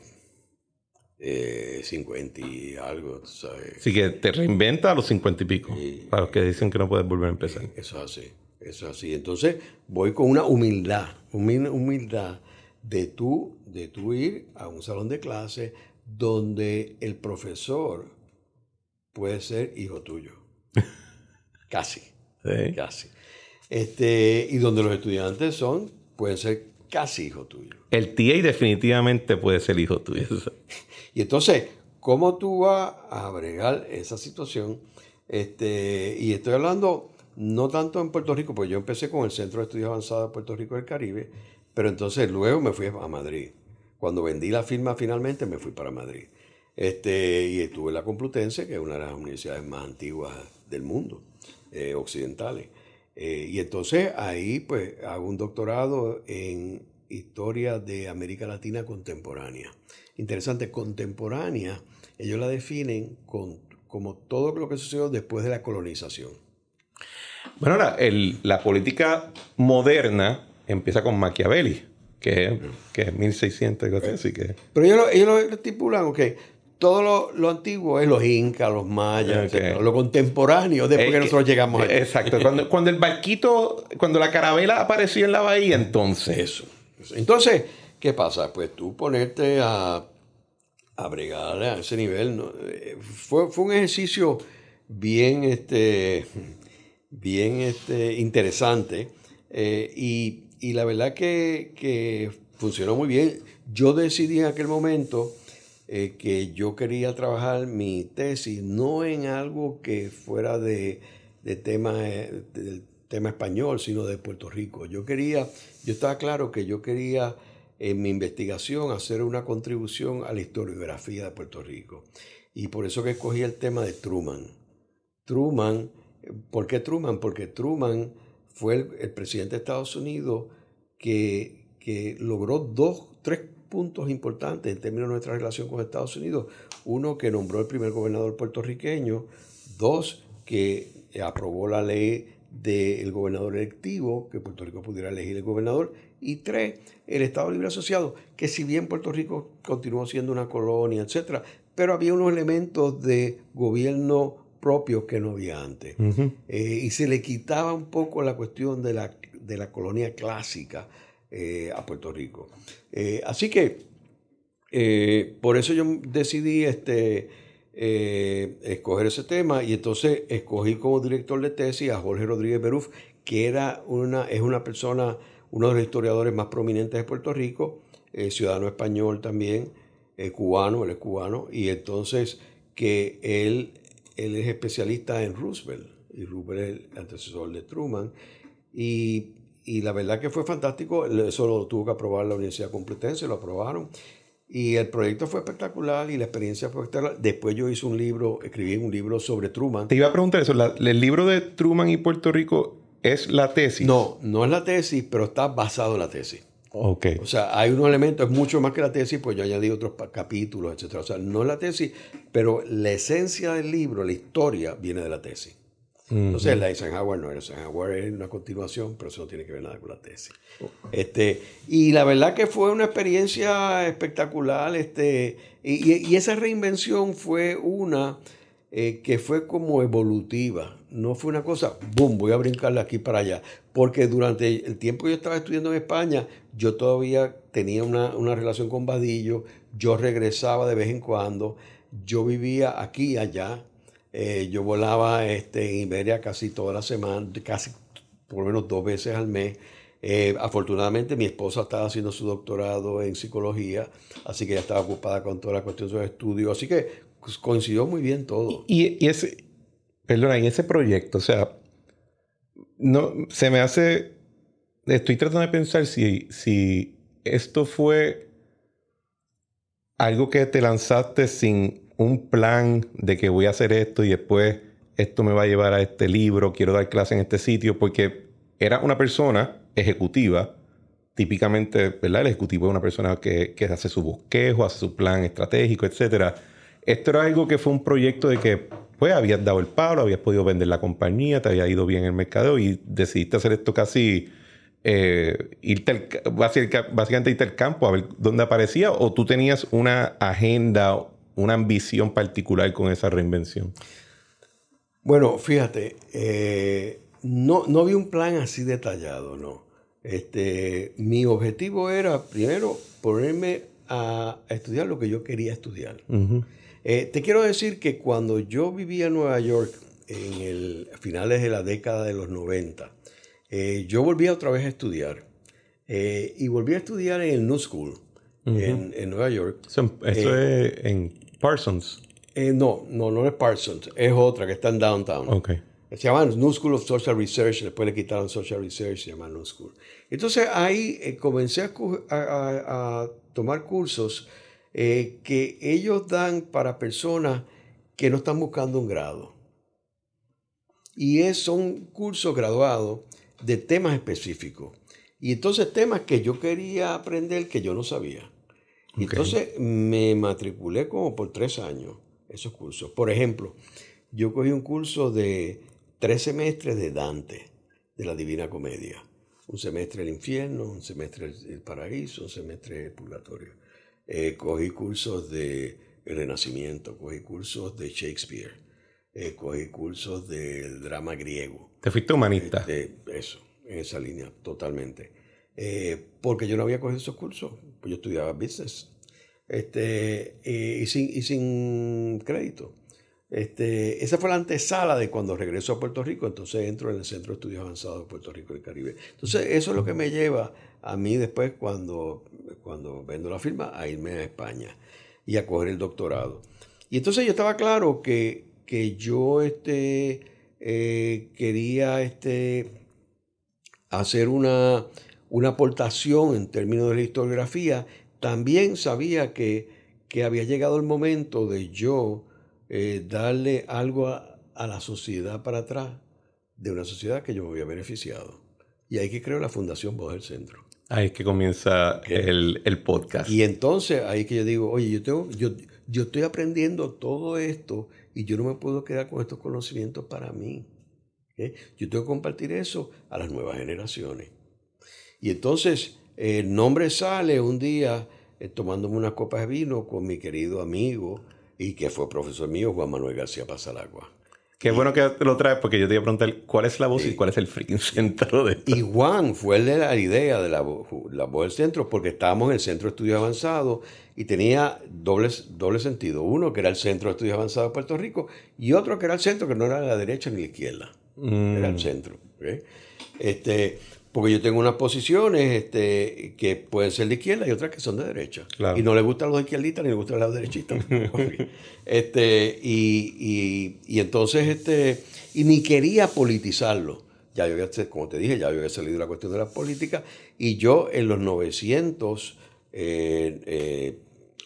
Speaker 2: 50 eh, y algo, ¿sabes?
Speaker 1: Así que te reinventa a los 50 y pico. para los que dicen que no puedes volver a empezar.
Speaker 2: Eso es así, eso es así. Entonces voy con una humildad, humildad de tú, de tú ir a un salón de clase donde el profesor puede ser hijo tuyo. [LAUGHS] casi. Casi. Este, y donde los estudiantes son, pueden ser casi hijo tuyo.
Speaker 1: El TA definitivamente puede ser hijo tuyo. [LAUGHS]
Speaker 2: Y entonces, ¿cómo tú vas a bregar esa situación? Este, y estoy hablando no tanto en Puerto Rico, pues yo empecé con el Centro de Estudios Avanzados de Puerto Rico del Caribe, pero entonces luego me fui a Madrid. Cuando vendí la firma finalmente me fui para Madrid. Este, y estuve en la Complutense, que es una de las universidades más antiguas del mundo, eh, occidentales. Eh, y entonces ahí pues hago un doctorado en historia de América Latina contemporánea interesante, contemporánea, ellos la definen con, como todo lo que sucedió después de la colonización.
Speaker 1: Bueno, la, la política moderna empieza con Machiavelli, que, que es 1600, así que...
Speaker 2: Pero ellos lo, ellos lo estipulan, ok, todo lo, antiguo es los incas, los mayas, lo contemporáneo después que, nosotros llegamos
Speaker 1: allá. Exacto, cuando, cuando el barquito, cuando la carabela apareció en la bahía, entonces...
Speaker 2: Eso. Entonces, ¿qué pasa? Pues tú ponerte a a bregar a ese nivel. ¿no? Eh, fue, fue, un ejercicio bien, este, bien este, interesante eh, y, y, la verdad que, que, funcionó muy bien. Yo decidí en aquel momento eh, que yo quería trabajar mi tesis no en algo que fuera de, de tema, del tema español, sino de Puerto Rico. Yo quería, yo estaba claro que yo quería en mi investigación hacer una contribución a la historiografía de Puerto Rico. Y por eso que escogí el tema de Truman. Truman, ¿por qué Truman? Porque Truman fue el, presidente de Estados Unidos que, que logró dos, tres puntos importantes en términos de nuestra relación con Estados Unidos. Uno, que nombró el primer gobernador puertorriqueño. Dos, que aprobó la ley del gobernador electivo, que Puerto Rico pudiera elegir el gobernador. Y tres, el Estado Libre Asociado, que si bien Puerto Rico continuó siendo una colonia, etcétera, pero había unos elementos de gobierno propio que no había antes. Eh, y se le quitaba un poco la cuestión de la, de la colonia clásica eh, a Puerto Rico. Eh, así que por eso yo decidí este, escoger ese tema y entonces escogí como director de tesis a Jorge Rodríguez Beruf, que era una, es una persona uno de los historiadores más prominentes de Puerto Rico, ciudadano español también, cubano, él es cubano, y entonces que él, él es especialista en Roosevelt, y Roosevelt es el antecesor de Truman, y, la verdad que fue fantástico, eso lo tuvo que aprobar la Universidad Complutense, lo aprobaron, y el proyecto fue espectacular y la experiencia fue espectacular. Después yo hice un libro, escribí un libro sobre Truman.
Speaker 1: Te iba a preguntar eso, el libro de Truman y Puerto Rico ¿Es la tesis?
Speaker 2: No, no es la tesis, pero está basado en la tesis.
Speaker 1: Ok.
Speaker 2: O sea, hay unos elementos, es mucho más que la tesis, pues yo añadí otros capítulos, etc. O sea, no es la tesis, pero la esencia del libro, la historia, viene de la tesis. Entonces, la de Eisenhower no era Eisenhower, es una continuación, pero eso no tiene que ver nada con la tesis. Este, y la verdad que fue una experiencia espectacular. Este, y esa reinvención fue una eh, que fue como evolutiva. No fue una cosa, boom, voy a brincarle aquí para allá. Porque durante el tiempo que yo estaba estudiando en España, yo todavía tenía una, una relación con Vadillo, yo regresaba de vez en cuando, yo vivía aquí y allá. Eh, yo volaba este, en Iberia casi toda la semana, casi por lo menos dos veces al mes. Eh, afortunadamente mi esposa estaba haciendo su doctorado en psicología, así que ella estaba ocupada con toda la cuestión de sus estudios, así que pues, coincidió muy bien todo.
Speaker 1: Y, y ese, perdona, en ese proyecto, o sea, no, se me hace, estoy tratando de pensar si, si esto fue algo que te lanzaste sin un plan de que voy a hacer esto y después esto me va a llevar a este libro, quiero dar clase en este sitio, porque era una persona ejecutiva, típicamente, ¿verdad? El ejecutivo es una persona que, que hace su bosquejo, hace su plan estratégico, etcétera. Esto era algo que fue un proyecto de que, pues, habías dado el palo, habías podido vender la compañía, te había ido bien el mercadeo y decidiste hacer esto casi, eh, irte al ca- básica- básicamente irte al campo a ver dónde aparecía, o tú tenías una agenda, una ambición particular con esa reinvención.
Speaker 2: Bueno, fíjate, eh, no, no vi un plan así detallado, no. Este, mi objetivo era, primero, ponerme a, estudiar lo que yo quería estudiar. Eh, te quiero decir que cuando yo vivía en Nueva York, en el a finales de la década de los 90, eh, yo volví otra vez a estudiar. Eh, y volví a estudiar en el New School, en, en Nueva York.
Speaker 1: Eso, eso es en Parsons.
Speaker 2: Eh, no, no, no es Parsons, es otra que está en Downtown.
Speaker 1: Ok.
Speaker 2: Se llama New School of Social Research, después le quitaron Social Research, se llama New School. Entonces ahí eh, comencé a- a- a tomar cursos eh, que ellos dan para personas que no están buscando un grado. Y es, son cursos graduados de temas específicos. Y entonces temas que yo quería aprender que yo no sabía. Y
Speaker 1: Ok.
Speaker 2: entonces me matriculé como por tres años esos cursos. Por ejemplo, yo cogí un curso de tres semestres de Dante, de la Divina Comedia. Un semestre del infierno, un semestre del paraíso, un semestre del purgatorio. Eh, cogí cursos de Renacimiento, cogí cursos de Shakespeare, eh, cogí cursos del drama griego.
Speaker 1: Te fuiste humanista.
Speaker 2: De eso, en esa línea, totalmente. Eh, porque yo no había cogido esos cursos, pues yo estudiaba business. Este, y, sin, y sin crédito. Este, esa fue la antesala de cuando regreso a Puerto Rico, entonces entro en el Centro de Estudios Avanzados de Puerto Rico y el Caribe. Entonces, eso es lo que me lleva a mí después, cuando, cuando vendo la firma, a irme a España y a coger el doctorado. Y entonces yo estaba claro que, que yo este, eh, quería este, hacer una, una aportación en términos de la historiografía. También sabía que, que había llegado el momento de yo eh, darle algo a, a la sociedad para atrás, de una sociedad que yo me había beneficiado. Y ahí que creo la Fundación Voz del Centro.
Speaker 1: Ahí es que comienza el, el podcast.
Speaker 2: Y entonces ahí que yo digo, oye, yo, tengo, yo, yo estoy aprendiendo todo esto y yo no me puedo quedar con estos conocimientos para mí. Yo tengo que compartir eso a las nuevas generaciones. Y entonces el nombre sale un día eh, tomándome unas copas de vino con mi querido amigo y que fue profesor mío, Juan Manuel García Pasalagua.
Speaker 1: Qué bueno que lo traes porque yo te iba a preguntar cuál es la voz y cuál es el freaking [LAUGHS] centro de esto.
Speaker 2: Y Juan fue el de la idea de la, vo- la voz del centro, porque estábamos en el Centro de Estudios Avanzados y tenía doble, doble sentido. Uno que era el Centro de Estudios Avanzados de Puerto Rico y otro que era el centro que no era la derecha ni la izquierda, era el centro. ¿ok? Este, porque yo tengo unas posiciones este, que pueden ser de izquierda y otras que son de derecha.
Speaker 1: Claro.
Speaker 2: Y no le gustan los izquierdistas ni le gustan los derechistas. [LAUGHS] este, y, y- y entonces, este, y ni quería politizarlo. Ya yo había, como te dije, ya yo había salido de la cuestión de la política. Y yo en los 900, eh, eh,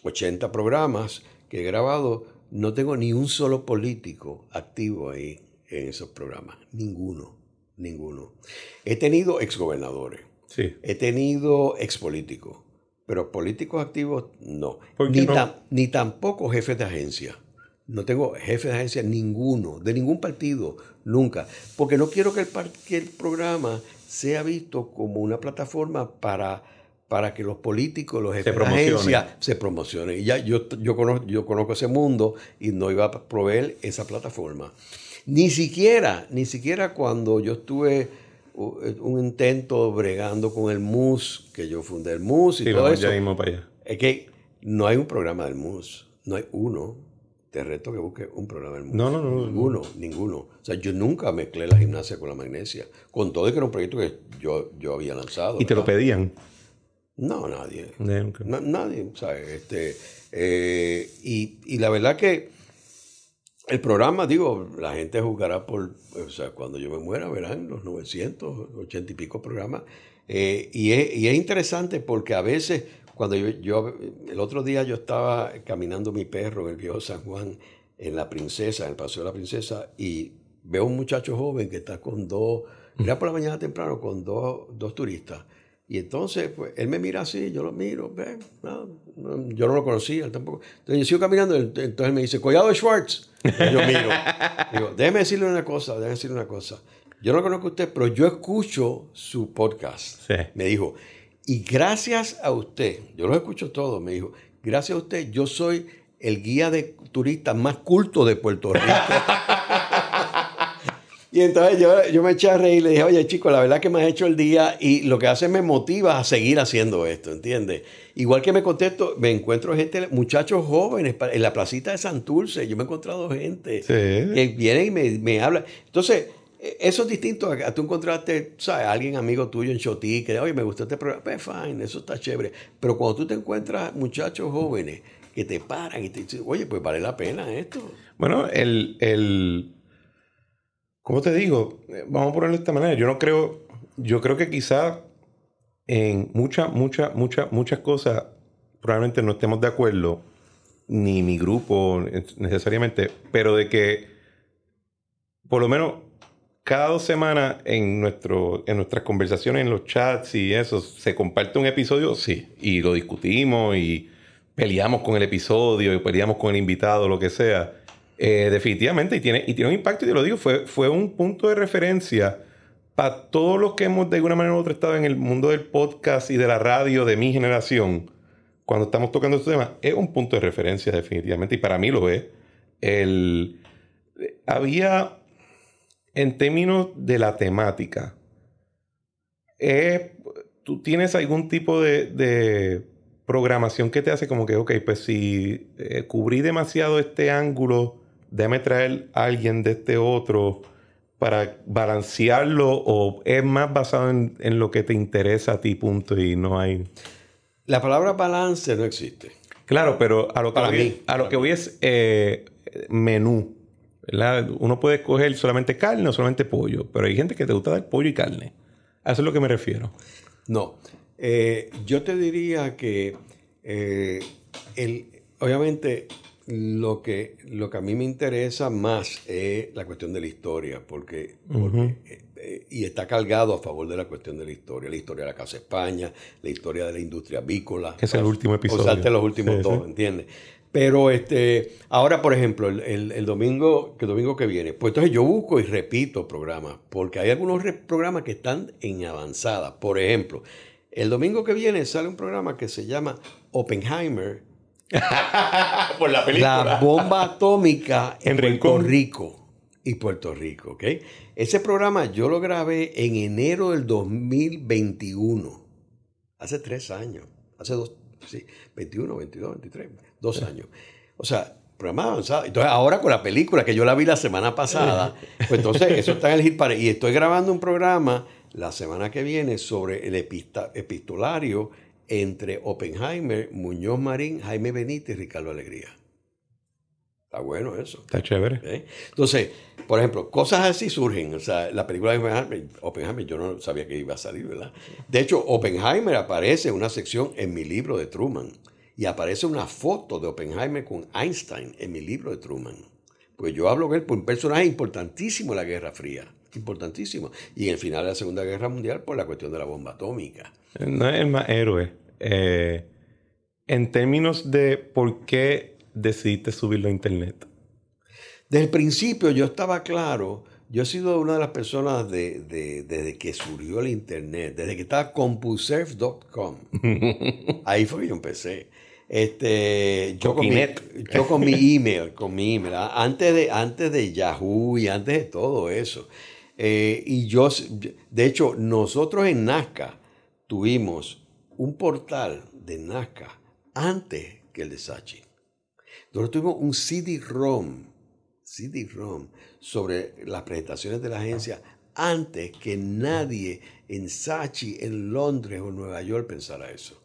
Speaker 2: 80 programas que he grabado, no tengo ni un solo político activo ahí en esos programas. Ninguno, ninguno. He tenido exgobernadores.
Speaker 1: Sí.
Speaker 2: He tenido expolíticos, pero políticos activos no.
Speaker 1: ¿Por qué
Speaker 2: Ni,
Speaker 1: no?
Speaker 2: tam- ni tampoco jefes de agencia. No tengo jefe de agencia ninguno, de ningún partido, nunca. Porque no quiero que el, par- que el programa sea visto como una plataforma para, para que los políticos, los jefes de agencia se promocionen. Y ya yo, yo, conozco, yo conozco ese mundo y no iba a proveer esa plataforma. Ni siquiera, ni siquiera cuando yo estuve u- un intento bregando con el MUS, que yo fundé el MUS y
Speaker 1: Sí,
Speaker 2: todo
Speaker 1: vamos
Speaker 2: eso.
Speaker 1: ya mismo para allá.
Speaker 2: Es que no hay un programa del MUS, no hay uno. Te reto que busques un programa del MUS.
Speaker 1: No, no, no, no.
Speaker 2: Ninguno, ninguno. O sea, yo nunca mezclé la gimnasia con la magnesia. Con todo y que era un proyecto que yo, yo había lanzado.
Speaker 1: Y te lo pedían.
Speaker 2: No, nadie.
Speaker 1: Eh, ok.
Speaker 2: Na- nadie, ¿sabes? Este, eh, y, y la verdad que el programa, digo, la gente juzgará por, o sea, cuando yo me muera verán los 980 y pico programas. Eh, y, es, y es interesante porque a veces, cuando yo, el otro día yo estaba caminando mi perro en el viejo San Juan, en La Princesa, en el Paseo de la Princesa, y veo un muchacho joven que está con dos, era por la mañana temprano, con dos, dos turistas. Y entonces, pues, él me mira así, yo lo miro, ve, no, no, yo no lo conocía, él tampoco. Entonces yo sigo caminando, ent- entonces él me dice, Collado de Schwartz. Y yo miro, [LAUGHS] digo, déjeme decirle una cosa, déjeme decirle una cosa. Yo no conozco a usted, pero yo escucho su podcast.
Speaker 1: Sí.
Speaker 2: Me dijo, y gracias a usted, yo los escucho todos, me dijo, gracias a usted, yo soy el guía de turistas más culto de Puerto Rico. [LAUGHS] Y entonces yo, yo me eché a reír y le dije, oye chico, la verdad que me has hecho el día y lo que hace me motiva a seguir haciendo esto, ¿entiendes? Igual que me contesto, me encuentro gente, muchachos jóvenes en la placita de Santurce, yo me he encontrado gente
Speaker 1: Sí.
Speaker 2: que vienen y me, me hablan. Entonces, eh, eso es distinto a, a tú encontraste, ¿sabes? Alguien amigo tuyo en Chotí que, oye, me gustó este programa, pues fine, eso está chévere. Pero cuando tú te encuentras muchachos jóvenes que te paran y te dicen, oye, pues vale la pena esto.
Speaker 1: Bueno, el, el. ¿Cómo te digo? Eh, Vamos a ponerlo de esta manera. Yo no creo. Yo creo que quizá en muchas, muchas, muchas, muchas cosas probablemente no estemos de acuerdo, ni mi grupo necesariamente, pero de que por lo menos cada dos semanas en, nuestro, en nuestras conversaciones, en los chats y eso, se comparte un episodio, sí, y lo discutimos y peleamos con el episodio y peleamos con el invitado, lo que sea. Eh, definitivamente, y tiene, y tiene un impacto, y te lo digo, fue, fue un punto de referencia para todos los que hemos de alguna manera u otra estado en el mundo del podcast y de la radio de mi generación, cuando estamos tocando estos temas, es un punto de referencia definitivamente, y para mí lo es. El, había, en términos de la temática, tú tienes algún tipo de, de programación que te hace como que, ok, pues si eh, cubrí demasiado este ángulo, déjame traer a alguien de este otro para balancearlo o es más basado en, en lo que te interesa a ti, punto, y no hay...
Speaker 2: La palabra balance no existe.
Speaker 1: Claro, pero a lo que,
Speaker 2: Para
Speaker 1: voy,
Speaker 2: mí,
Speaker 1: a lo que voy es eh, menú. ¿verdad? Uno puede escoger solamente carne o solamente pollo, pero hay gente que te gusta dar pollo y carne. A eso es lo que me refiero.
Speaker 2: No. Eh, yo te diría que eh, el, obviamente lo que, lo que a mí me interesa más es la cuestión de la historia, porque, porque, eh, eh, y está cargado a favor de la cuestión de la historia, la historia de la Casa España, la historia de la industria avícola.
Speaker 1: Que es el último episodio.
Speaker 2: Usarte los últimos
Speaker 1: Sí,
Speaker 2: dos,
Speaker 1: sí.
Speaker 2: ¿entiendes? Pero este, ahora, por ejemplo, el, el- el domingo, que el domingo que viene, pues entonces yo busco y repito programas, porque hay algunos programas que están en avanzada. Por ejemplo, el domingo que viene sale un programa que se llama Oppenheimer, [LAUGHS]
Speaker 1: Por la
Speaker 2: la bomba atómica [LAUGHS] en,
Speaker 1: En
Speaker 2: Puerto
Speaker 1: Rincón.
Speaker 2: Rico y Puerto Rico, ¿ok? Ese programa yo lo grabé en enero del 2021, hace tres años, hace dos, sí, 21, 22, 23, dos años. O sea, programa avanzado. Entonces, ahora con la película, que yo la vi la semana pasada, [LAUGHS] pues entonces eso está en el hit parade. Y estoy grabando un programa la semana que viene sobre el epista- epistolario entre Oppenheimer, Muñoz Marín, Jaime Benítez y Ricardo Alegría. Está bueno eso.
Speaker 1: Está chévere.
Speaker 2: ¿eh? Entonces, por ejemplo, cosas así surgen. O sea, la película de Oppenheimer, Oppenheimer, yo no sabía que iba a salir, ¿verdad? De hecho, Oppenheimer aparece en una sección en mi libro de Truman. Y aparece una foto de Oppenheimer con Einstein en mi libro de Truman. Pues yo hablo de él por un personaje importantísimo de la Guerra Fría. Importantísimo. Y en el final de la Segunda Guerra Mundial por la cuestión de la bomba atómica.
Speaker 1: No es el más héroe. Eh, en términos de por qué decidiste subirlo a internet.
Speaker 2: Desde el principio yo estaba claro, yo he sido una de las personas de, desde que surgió el internet, desde que estaba compuserve.com. [LAUGHS] Ahí fue que yo empecé. Este, yo, con mi, yo con mi email, con mi email, antes de, antes de Yahoo y antes de todo eso. Eh, y yo, de hecho, nosotros en Nazca tuvimos un portal de Nazca antes que el de Sachi. Nosotros tuvimos un CD-ROM, CD-ROM sobre las presentaciones de la agencia antes que nadie en Sachi, en Londres o en Nueva York pensara eso.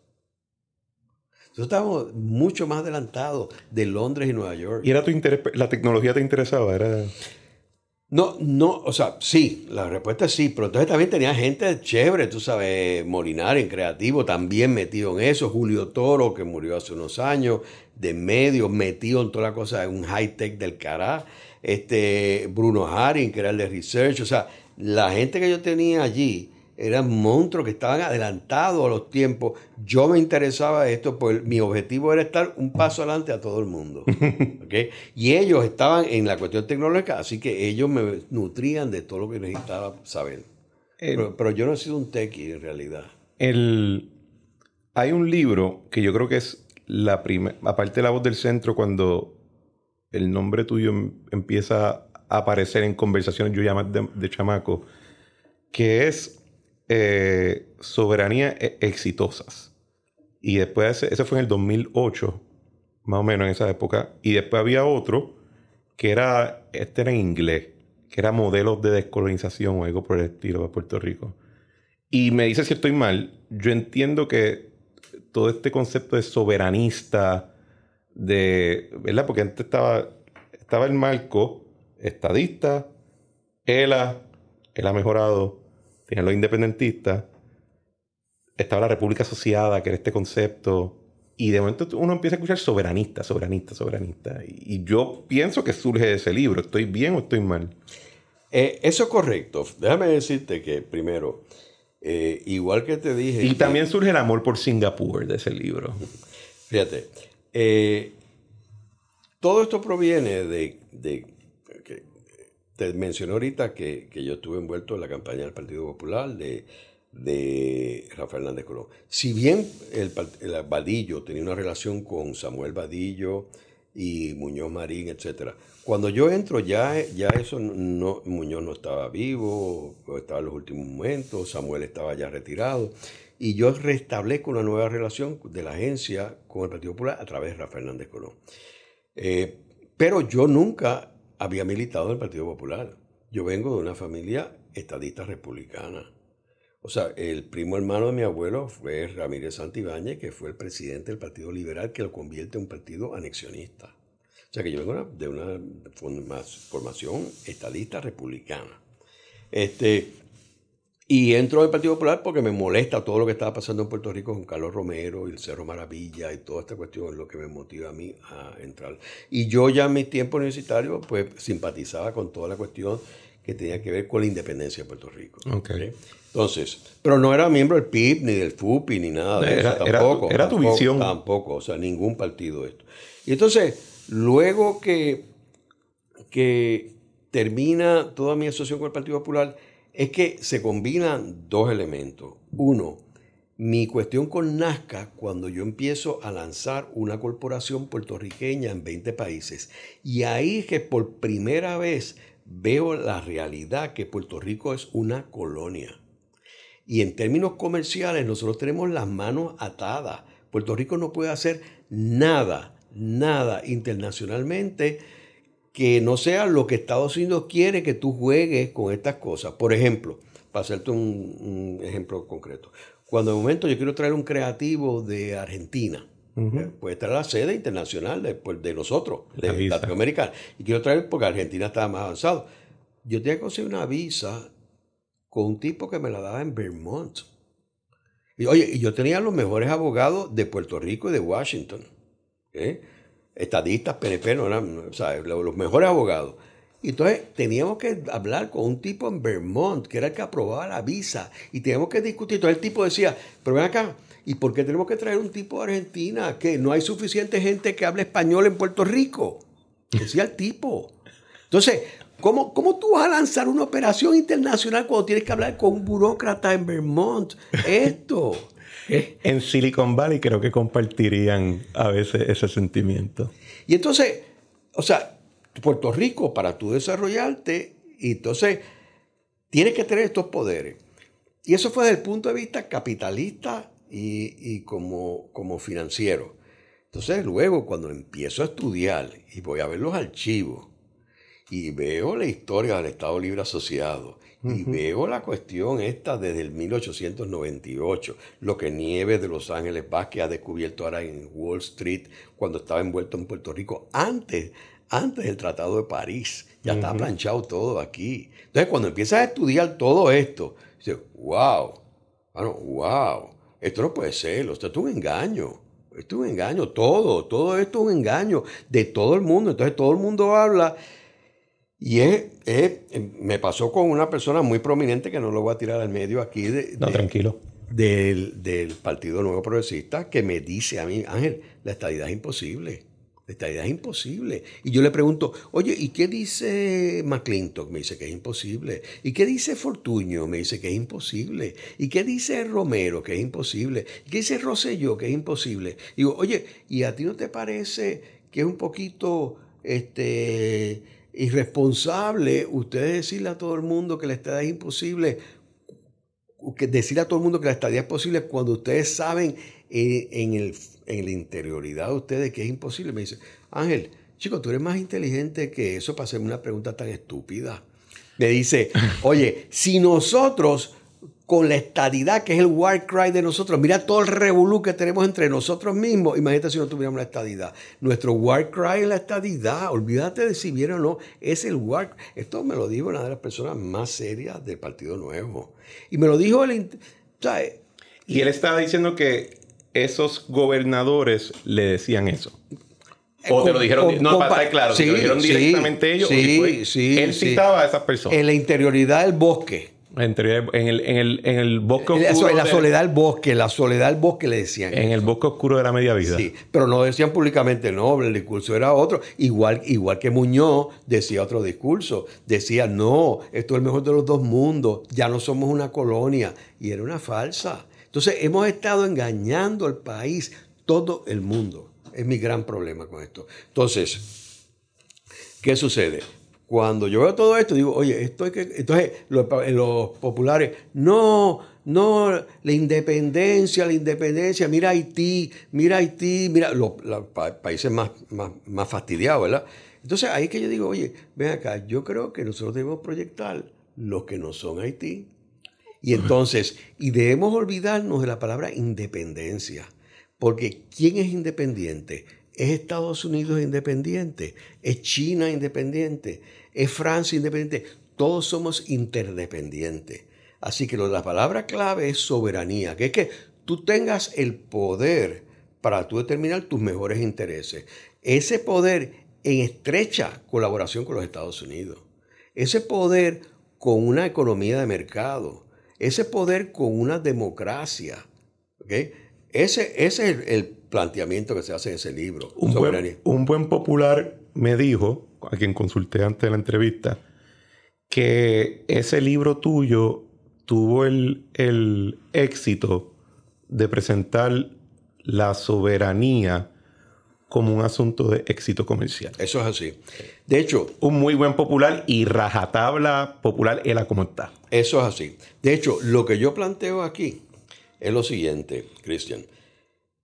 Speaker 2: Nosotros estábamos mucho más adelantados de Londres y Nueva York.
Speaker 1: ¿Y era tu interés, la tecnología te interesaba? Era...
Speaker 2: No, no, o sea, sí, la respuesta es sí, pero entonces también tenía gente chévere, tú sabes, Molinar en creativo, también metido en eso, Julio Toro, que murió hace unos años, de medio, metido en toda la cosa, un high-tech del cará, este, Bruno Haring, que era el de research, o sea, la gente que yo tenía allí, eran monstruos que estaban adelantados a los tiempos. Yo me interesaba esto, pues mi objetivo era estar un paso adelante a todo el mundo. [LAUGHS] Y ellos estaban en la cuestión tecnológica, así que ellos me nutrían de todo lo que necesitaba saber. pero, yo no he sido un techie en realidad.
Speaker 1: El, hay un libro que yo creo que es la primera, aparte de la voz del centro, cuando el nombre tuyo em, empieza a aparecer en conversaciones yo llamo de chamaco, que es eh, soberanía e-, exitosas. Y después, ese fue en el 2008, más o menos en esa época. Y después había otro que era, este era en inglés, que era modelos de descolonización o algo por el estilo de Puerto Rico. Y me dice si estoy mal, yo entiendo que todo este concepto de soberanista, de, ¿verdad? Porque antes estaba, estaba el marco estadista, ELA, él ha mejorado, tenían los independentistas, estaba la República Asociada, que era este concepto, y de momento uno empieza a escuchar soberanista, soberanista, soberanista. Y, yo pienso que surge de ese libro. ¿Estoy bien o estoy mal?
Speaker 2: Eh, eso es correcto. Déjame decirte que primero, eh, igual que te dije...
Speaker 1: Y también surge el amor por Singapur de ese libro.
Speaker 2: Fíjate, eh, todo esto proviene de, de te mencioné ahorita que, yo estuve envuelto en la campaña del Partido Popular de, de Rafael Hernández Colón. Si bien el, el Vadillo tenía una relación con Samuel Vadillo y Muñoz Marín, etc. Cuando yo entro ya, ya eso no, Muñoz no estaba vivo, estaba en los últimos momentos, Samuel estaba ya retirado, y yo restablezco una nueva relación de la agencia con el Partido Popular a través de Rafael Hernández Colón. Eh, pero yo nunca había militado en el Partido Popular. Yo vengo de una familia estadista republicana. O sea, el primo hermano de mi abuelo fue Ramírez Santibáñez, que fue el presidente del Partido Liberal, que lo convierte en un partido anexionista. O sea, que yo vengo de una formación estadista republicana. Este, y entro al Partido Popular porque me molesta todo lo que estaba pasando en Puerto Rico con Carlos Romero y el Cerro Maravilla y toda esta cuestión es lo que me motiva a mí a entrar. Y yo ya en mi tiempo universitario pues simpatizaba con toda la cuestión que tenía que ver con la independencia de Puerto Rico.
Speaker 1: Okay.
Speaker 2: Entonces, pero no era miembro del PIB, ni del FUPI, ni nada de eso. Tampoco.
Speaker 1: Era, tu visión.
Speaker 2: Tampoco, o sea, ningún partido de esto. Y entonces, luego que, que termina toda mi asociación con el Partido Popular, es que se combinan dos elementos. Uno, mi cuestión con Nazca cuando yo empiezo a lanzar una corporación puertorriqueña en 20 países. Y ahí es que por primera vez veo la realidad que Puerto Rico es una colonia. Y en términos comerciales nosotros tenemos las manos atadas. Puerto Rico no puede hacer nada, nada internacionalmente que no sea lo que Estados Unidos quiere que tú juegues con estas cosas. Por ejemplo, para hacerte un, ejemplo concreto, cuando de momento yo quiero traer un creativo de Argentina, eh, puede traer la sede internacional de, pues, de nosotros, de Latinoamérica, y quiero traer porque Argentina estaba más avanzado. Yo tenía que conseguir una visa con un tipo que me la daba en Vermont. Y oye, y yo tenía los mejores abogados de Puerto Rico y de Washington. ¿eh? Estadistas, PNP, no eran o sea, los mejores abogados. Y entonces teníamos que hablar con un tipo en Vermont, que era el que aprobaba la visa, y teníamos que discutir. Entonces el tipo decía, pero ven acá, ¿y por qué tenemos que traer un tipo de Argentina? Que no hay suficiente gente que hable español en Puerto Rico. Decía el tipo. Entonces, ¿cómo, ¿cómo tú vas a lanzar una operación internacional cuando tienes que hablar con un burócrata en Vermont? Esto.
Speaker 1: En Silicon Valley creo que compartirían a veces ese sentimiento.
Speaker 2: Y entonces, o sea, Puerto Rico, para tú desarrollarte, y entonces tienes que tener estos poderes. Y eso fue desde el punto de vista capitalista y, como, como financiero. Entonces luego cuando empiezo a estudiar y voy a ver los archivos y veo la historia del Estado Libre Asociado y veo la cuestión esta desde el 1898, lo que Nieves de Los Ángeles Vázquez ha descubierto ahora en Wall Street cuando estaba envuelto en Puerto Rico, antes, antes del Tratado de París. Ya está planchado todo aquí. Entonces, cuando empiezas a estudiar todo esto, dices, wow, bueno, wow, esto no puede ser, esto es un engaño. Esto es un engaño, todo, todo esto es un engaño de todo el mundo. Entonces todo el mundo habla y es, me pasó con una persona muy prominente que no lo voy a tirar al medio aquí. De,
Speaker 1: no, tranquilo.
Speaker 2: Del, del, Partido Nuevo Progresista que me dice a mí, Ángel, la estadidad es imposible. La estadidad es imposible. Y yo le pregunto, oye, ¿y qué dice McClintock? Me dice que es imposible. ¿Y qué dice Fortuño? Me dice que es imposible. ¿Y qué dice Romero? Que es imposible. ¿Y qué dice Rosselló? Que es imposible. Y digo, oye, ¿y a ti no te parece que es un poquito este, irresponsable ustedes decirle a todo el mundo que la estadía es imposible, que decirle a todo el mundo que la estadía es posible cuando ustedes saben eh, en, el, en la interioridad de ustedes que es imposible. Me dice, Ángel, chico, tú eres más inteligente que eso para hacerme una pregunta tan estúpida. Me dice, oye, si nosotros con la estadidad, que es el war cry de nosotros. Mira todo el revolú que tenemos entre nosotros mismos. Imagínate si no tuviéramos la estadidad. Nuestro war cry es la estadidad. Olvídate de si viene o no. Es el war Esto me lo dijo una de las personas más serias del Partido Nuevo. Y me lo dijo el...
Speaker 1: Y él estaba diciendo que esos gobernadores le decían eso. O te lo dijeron, no, para estar claro, te lo dijeron directamente ellos. Sí, él citaba a esas personas.
Speaker 2: En la interioridad del bosque
Speaker 1: en el, en, el, en el bosque
Speaker 2: oscuro. En la soledad del bosque, la soledad del bosque le decían.
Speaker 1: En el bosque oscuro de la media vida.
Speaker 2: Sí, pero no decían públicamente no, el discurso era otro. Igual, igual que Muñoz decía otro discurso. Decía, no, esto es el mejor de los dos mundos, ya no somos una colonia. Y era una falsa. Entonces hemos estado engañando al país, todo el mundo. Es mi gran problema con esto. Entonces, ¿qué sucede? Cuando yo veo todo esto, digo, oye, esto hay que. Entonces, los, los populares, no, no, la independencia, la independencia, mira Haití, mira Haití, mira los, países más, más, fastidiados, ¿verdad? Entonces, ahí que yo digo, oye, ven acá, yo creo que nosotros debemos proyectar los que no son Haití. Y entonces, y debemos olvidarnos de la palabra independencia, porque ¿quién es independiente? ¿Es Estados Unidos independiente? ¿Es China independiente? Es Francia independiente, todos somos interdependientes. Así que la palabra clave es soberanía, que es que tú tengas el poder para tú determinar tus mejores intereses. Ese poder en estrecha colaboración con los Estados Unidos. Ese poder con una economía de mercado. Ese poder con una democracia. Ese, es el, planteamiento que se hace en ese libro.
Speaker 1: Un un buen popular me dijo a quien consulté antes de la entrevista, que ese libro tuyo tuvo el, el éxito de presentar la soberanía como un asunto de éxito comercial.
Speaker 2: Eso es así. De hecho...
Speaker 1: Un muy buen popular y rajatabla popular era como está.
Speaker 2: Eso es así. De hecho, lo que yo planteo aquí es lo siguiente, Cristian.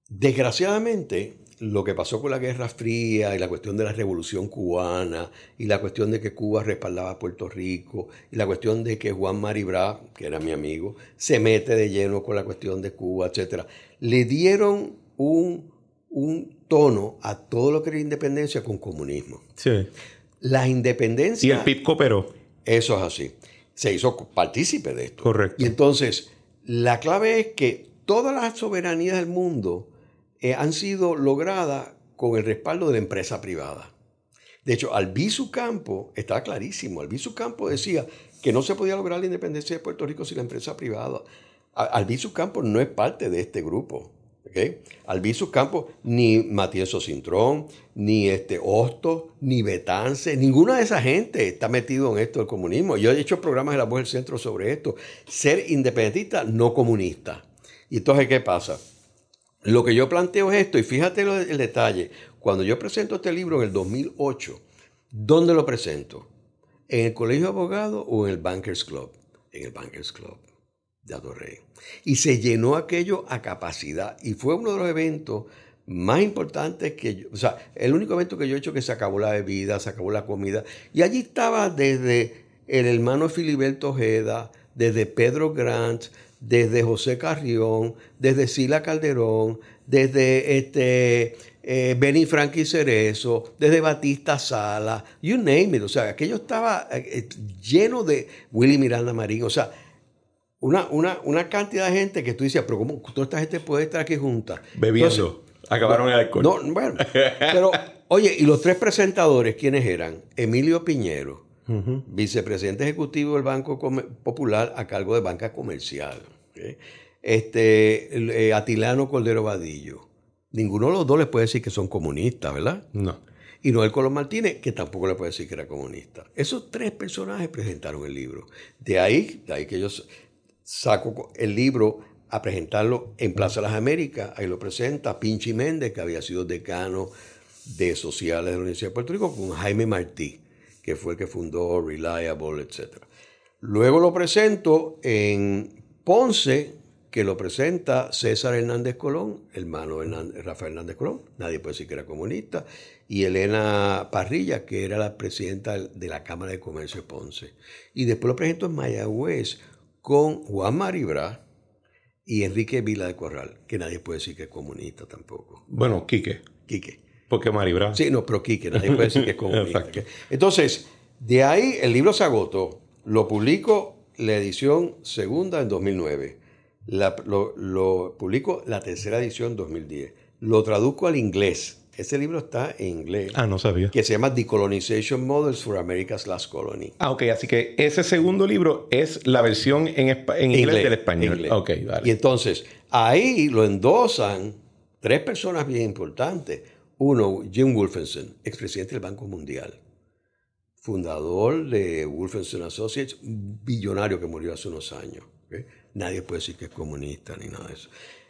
Speaker 2: Desgraciadamente, lo que pasó con la Guerra Fría y la cuestión de la Revolución Cubana y la cuestión de que Cuba respaldaba a Puerto Rico y la cuestión de que Juan Maribra, que era mi amigo, se mete de lleno con la cuestión de Cuba, etc. Le dieron un, un tono a todo lo que era independencia con comunismo.
Speaker 1: Sí.
Speaker 2: La independencia...
Speaker 1: Y el PIB cooperó.
Speaker 2: Eso es así. Se hizo partícipe de esto.
Speaker 1: Correcto.
Speaker 2: Y entonces, la clave es que todas las soberanías del mundo eh, han sido logradas con el respaldo de la empresa privada. De hecho, Albizu Campo estaba clarísimo. Albizu Campo decía que no se podía lograr la independencia de Puerto Rico sin la empresa privada. Albizu Campo no es parte de este grupo. ¿okay? Albizu Campo, ni Matías Cintrón, ni este Hosto, ni Betance, ninguna de esa gente está metido en esto del comunismo. Yo he hecho programas de la voz del centro sobre esto. Ser independentista, no comunista. Y entonces, ¿qué pasa? Lo que yo planteo es esto, y fíjate el detalle. Cuando yo presento este libro en el 2008, ¿dónde lo presento? ¿En el Colegio de Abogados o en el Bankers Club? En el Bankers Club de Adorrey. Y se llenó aquello a capacidad. Y fue uno de los eventos más importantes que yo, o sea, el único evento que yo he hecho que se acabó la bebida, se acabó la comida. Y allí estaba desde el hermano Filiberto Ojeda, desde Pedro Grant, desde José Carrión, desde Sila Calderón, desde este, eh, Benny Frankie Cerezo, desde Batista Sala, you name it. O sea, aquello estaba eh, eh, lleno de Willy Miranda Marín. O sea, una, una, una, cantidad de gente que tú dices, pero ¿cómo toda esta gente puede estar aquí junta?
Speaker 1: Bebiendo. Acabaron el alcohol.
Speaker 2: No, bueno. Pero, oye, ¿y los tres presentadores quiénes eran? Emilio Piñero, vicepresidente ejecutivo del Banco Popular a cargo de banca comercial. Este, eh, Atilano Cordero Vadillo. Ninguno de los dos les puede decir que son comunistas, ¿verdad?
Speaker 1: No.
Speaker 2: Y Noel Colón Martínez, que tampoco le puede decir que era comunista. Esos tres personajes presentaron el libro. De ahí, de ahí que yo saco el libro a presentarlo en Plaza de las Américas. Ahí lo presenta Pinchi Méndez, que había sido decano de sociales de la Universidad de Puerto Rico, con Jaime Martí, que fue el que fundó Reliable, etc. Luego lo presento en Ponce, que lo presenta César Hernández Colón, hermano de Rafael Hernández Colón, nadie puede decir que era comunista, y Elena Parrilla, que era la presidenta de la Cámara de Comercio de Ponce. Y después lo presento en Mayagüez con Juan Maribra y Enrique Vila de Corral, que nadie puede decir que es comunista tampoco.
Speaker 1: Bueno, Quique.
Speaker 2: Quique.
Speaker 1: Porque Maribra.
Speaker 2: Sí, no, pero Quique, nadie puede decir que es comunista. [LAUGHS] Entonces, de ahí el libro se agotó. Lo publico la edición segunda en 2009. lo, lo publico la tercera edición en 2010. Lo traduzco al inglés. Ese libro está en inglés.
Speaker 1: Ah, no sabía.
Speaker 2: Que se llama Decolonization Models for America's Last Colony.
Speaker 1: Ah, ok. Así que ese segundo libro es la versión en, en inglés, del español. Ok,
Speaker 2: vale. Y entonces, ahí lo endosan tres personas bien importantes. Uno, Jim Wolfenson, expresidente del Banco Mundial fundador de Wolfenson Associates, un billonario que murió hace unos años. Nadie puede decir que es comunista ni nada de eso.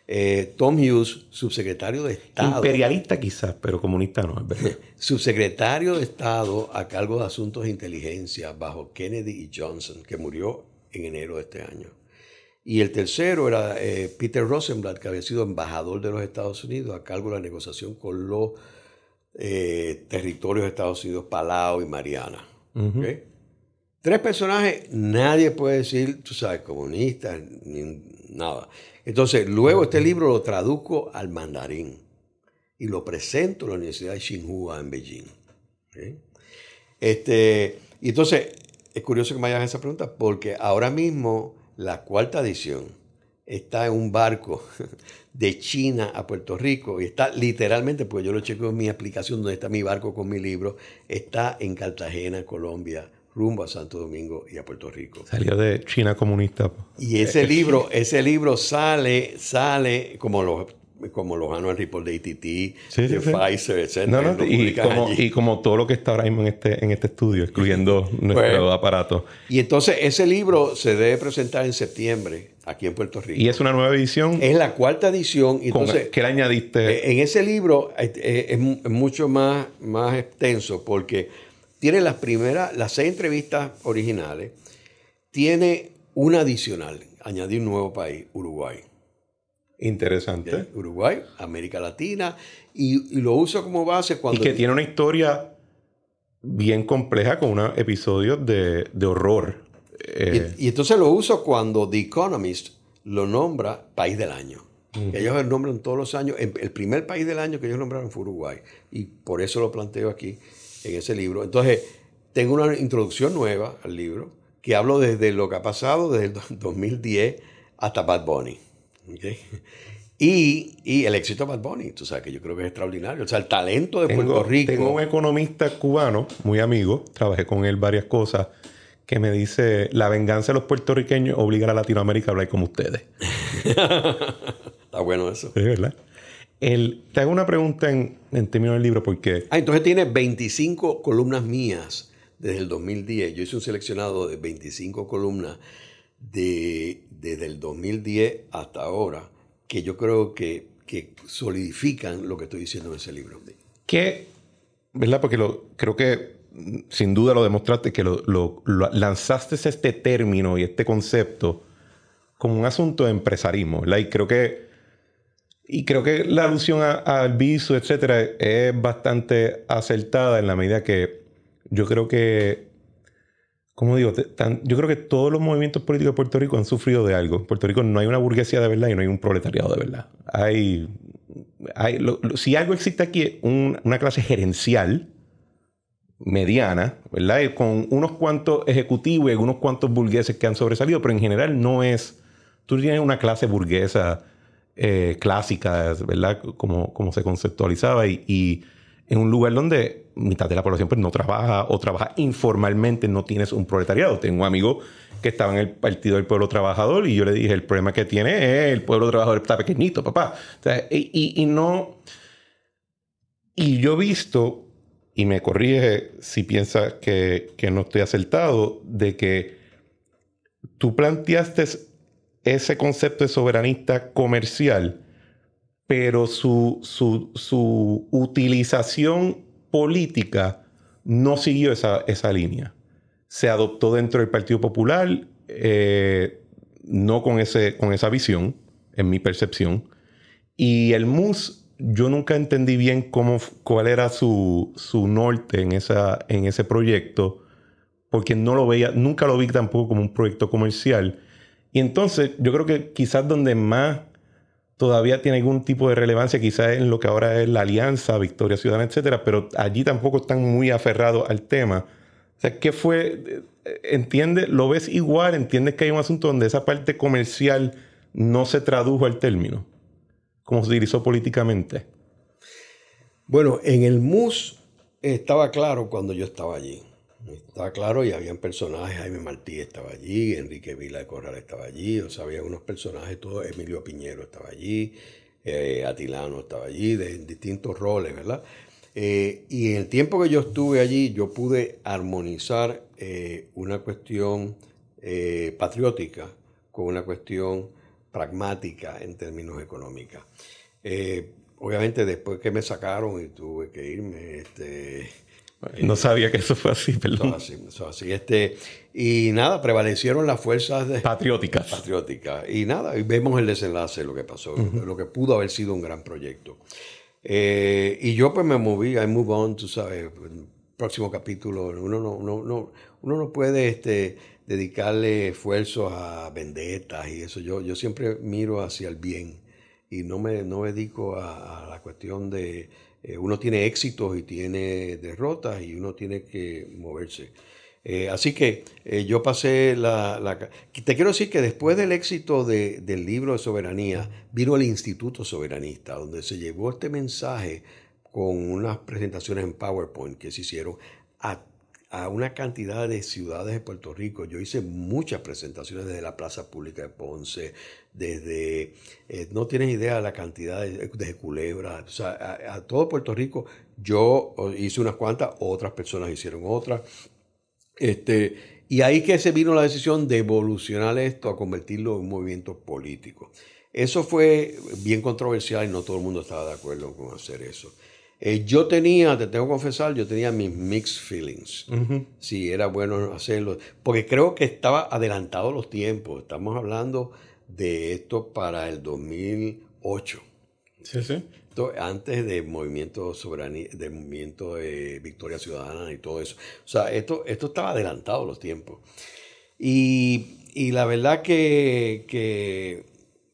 Speaker 2: Eh, Tom Hughes, subsecretario de Estado.
Speaker 1: Imperialista quizás, pero comunista no, es verdad. [LAUGHS]
Speaker 2: subsecretario de Estado a cargo de asuntos de inteligencia bajo Kennedy y Johnson, que murió en enero de este año. Y el tercero era eh, Peter Rosenblatt, que había sido embajador de los Estados Unidos a cargo de la negociación con los eh, territorios de Estados Unidos, Palau y Mariana. Tres personajes, nadie puede decir, tú sabes, comunista, ni nada. Entonces, luego este libro lo traduzco al mandarín y lo presento en la Universidad de Tsinghua en Beijing. Este, y entonces, es curioso que me hagas esa pregunta porque ahora mismo la cuarta edición está en un barco [LAUGHS] de China a Puerto Rico y está literalmente, pues yo lo checo en mi aplicación donde está mi barco con mi libro, está en Cartagena, Colombia, rumbo a Santo Domingo y a Puerto Rico.
Speaker 1: Salió de China comunista.
Speaker 2: Y ese libro, [LAUGHS] ese libro sale, sale como los como los annual report de ATT, de Pfizer, etc.
Speaker 1: y, como, todo lo que está ahora mismo en este, en este estudio, excluyendo nuestro pues, aparato.
Speaker 2: Y entonces ese libro se debe presentar en septiembre aquí en Puerto Rico.
Speaker 1: ¿Y es una nueva edición?
Speaker 2: Es la cuarta edición. Entonces,
Speaker 1: ¿Qué le añadiste?
Speaker 2: Eh, en ese libro eh, eh, es, mucho más, más extenso porque tiene las primeras, las seis entrevistas originales, tiene una adicional, añadí un nuevo país, Uruguay.
Speaker 1: Interesante.
Speaker 2: Uruguay, América Latina, y, lo uso como base cuando...
Speaker 1: Y que tiene una historia bien compleja con unos episodios de, de horror.
Speaker 2: Eh, y, entonces lo uso cuando The Economist lo nombra país del año. Ellos lo nombran todos los años. El primer país del año que ellos nombraron fue Uruguay. Y por eso lo planteo aquí en ese libro. Entonces, tengo una introducción nueva al libro que hablo desde lo que ha pasado desde el 2010 hasta Bad Bunny. Y, el éxito de Bad Bunny, tú sabes que yo creo que es extraordinario. O sea, el talento de Puerto Rico.
Speaker 1: Tengo un economista cubano, muy amigo, trabajé con él varias cosas, que me dice, la venganza de los puertorriqueños obliga a Latinoamérica a hablar como ustedes. [LAUGHS]
Speaker 2: Está bueno eso.
Speaker 1: Es verdad. El, te hago una pregunta en, en términos del libro, porque...
Speaker 2: Ah, entonces tiene 25 columnas mías desde el 2010. Yo hice un seleccionado de 25 columnas de, desde el 2010 hasta ahora que yo creo que, solidifican lo que estoy diciendo en ese libro.
Speaker 1: ¿Qué? ¿Verdad? Porque lo, creo que sin duda lo demostraste, que lo, lanzaste este término y este concepto como un asunto de empresarismo, ¿verdad? Y creo que, y creo que la alusión al viso, etcétera, es bastante acertada en la medida que yo creo que como digo, yo creo que todos los movimientos políticos de Puerto Rico han sufrido de algo. En Puerto Rico no hay una burguesía de verdad y no hay un proletariado de verdad. Hay, hay si algo existe aquí es una clase gerencial mediana, ¿verdad? Con unos cuantos ejecutivos y unos cuantos burgueses que han sobresalido, pero en general no es... Tú tienes una clase burguesa eh, clásica, ¿verdad? Como, como se conceptualizaba y en un lugar donde mitad de la población pues, no trabaja o trabaja informalmente, no tienes un proletariado. Tengo un amigo que estaba en el Partido del Pueblo Trabajador y yo le dije, el problema que tiene es el pueblo trabajador está pequeñito, papá. y, no... Y yo he visto, y me corrige si piensa que, que no estoy acertado, de que tú planteaste ese concepto de soberanista comercial pero su, su, utilización política no siguió esa, esa, línea. Se adoptó dentro del Partido Popular, eh, no con, ese, con esa visión, en mi percepción. Y el MUS, yo nunca entendí bien cómo, cuál era su, su norte en, esa, en ese proyecto, porque no lo veía, nunca lo vi tampoco como un proyecto comercial. Y entonces yo creo que quizás donde más todavía tiene algún tipo de relevancia, quizás en lo que ahora es la alianza, Victoria Ciudadana, etcétera, pero allí tampoco están muy aferrados al tema. O sea, ¿qué fue? ¿Entiendes? ¿Lo ves igual? ¿Entiendes que hay un asunto donde esa parte comercial no se tradujo al término? ¿Cómo se utilizó políticamente?
Speaker 2: Bueno, en el MUS estaba claro cuando yo estaba allí. Estaba claro y habían personajes, Jaime Martí estaba allí, Enrique Vila de Corral estaba allí, o sea, había unos personajes, todo, Emilio Piñero estaba allí, eh, Atilano estaba allí, de, distintos roles, ¿verdad? Eh, y en el tiempo que yo estuve allí, yo pude armonizar eh, una cuestión patriótica con una cuestión pragmática en términos económicos. obviamente después que me sacaron y tuve que irme, este,
Speaker 1: no sabía que eso fue así, perdón.
Speaker 2: así, así. Este, y nada, prevalecieron las fuerzas
Speaker 1: patrióticas.
Speaker 2: Patrióticas. Y nada, y vemos el desenlace de lo que pasó, lo que pudo haber sido un gran proyecto. Eh, y yo pues me moví, I move on, tú sabes, próximo capítulo, uno no, no, no, uno no puede este, dedicarle esfuerzos a vendetas y eso. Yo, yo siempre miro hacia el bien y no me, no me dedico a la cuestión de eh, uno tiene éxitos y tiene derrotas y uno tiene que moverse. Eh, así que eh, yo pasé la, Te quiero decir que después del éxito del libro de soberanía, vino el Instituto Soberanista, donde se llevó este mensaje con unas presentaciones en PowerPoint que se hicieron a a una cantidad de ciudades de Puerto Rico. Yo hice muchas presentaciones desde la Plaza Pública de Ponce, desde, eh, no tienes idea de la cantidad de, de Culebra, o sea, a, todo Puerto Rico. Yo hice unas cuantas, otras personas hicieron otras. Este, y ahí que se vino la decisión de evolucionar esto a convertirlo en un movimiento político. Eso fue bien controversial y no todo el mundo estaba de acuerdo con hacer eso. Eh, yo tenía, te tengo que confesar, yo tenía mis mixed feelings. Si era bueno hacerlo. Porque creo que estaba adelantado los tiempos. Estamos hablando de esto para el 2008.
Speaker 1: Sí, sí.
Speaker 2: antes del movimiento soberanía, del movimiento de Victoria Ciudadana y todo eso. O sea, esto, esto estaba adelantado los tiempos. Y, y la verdad que, que,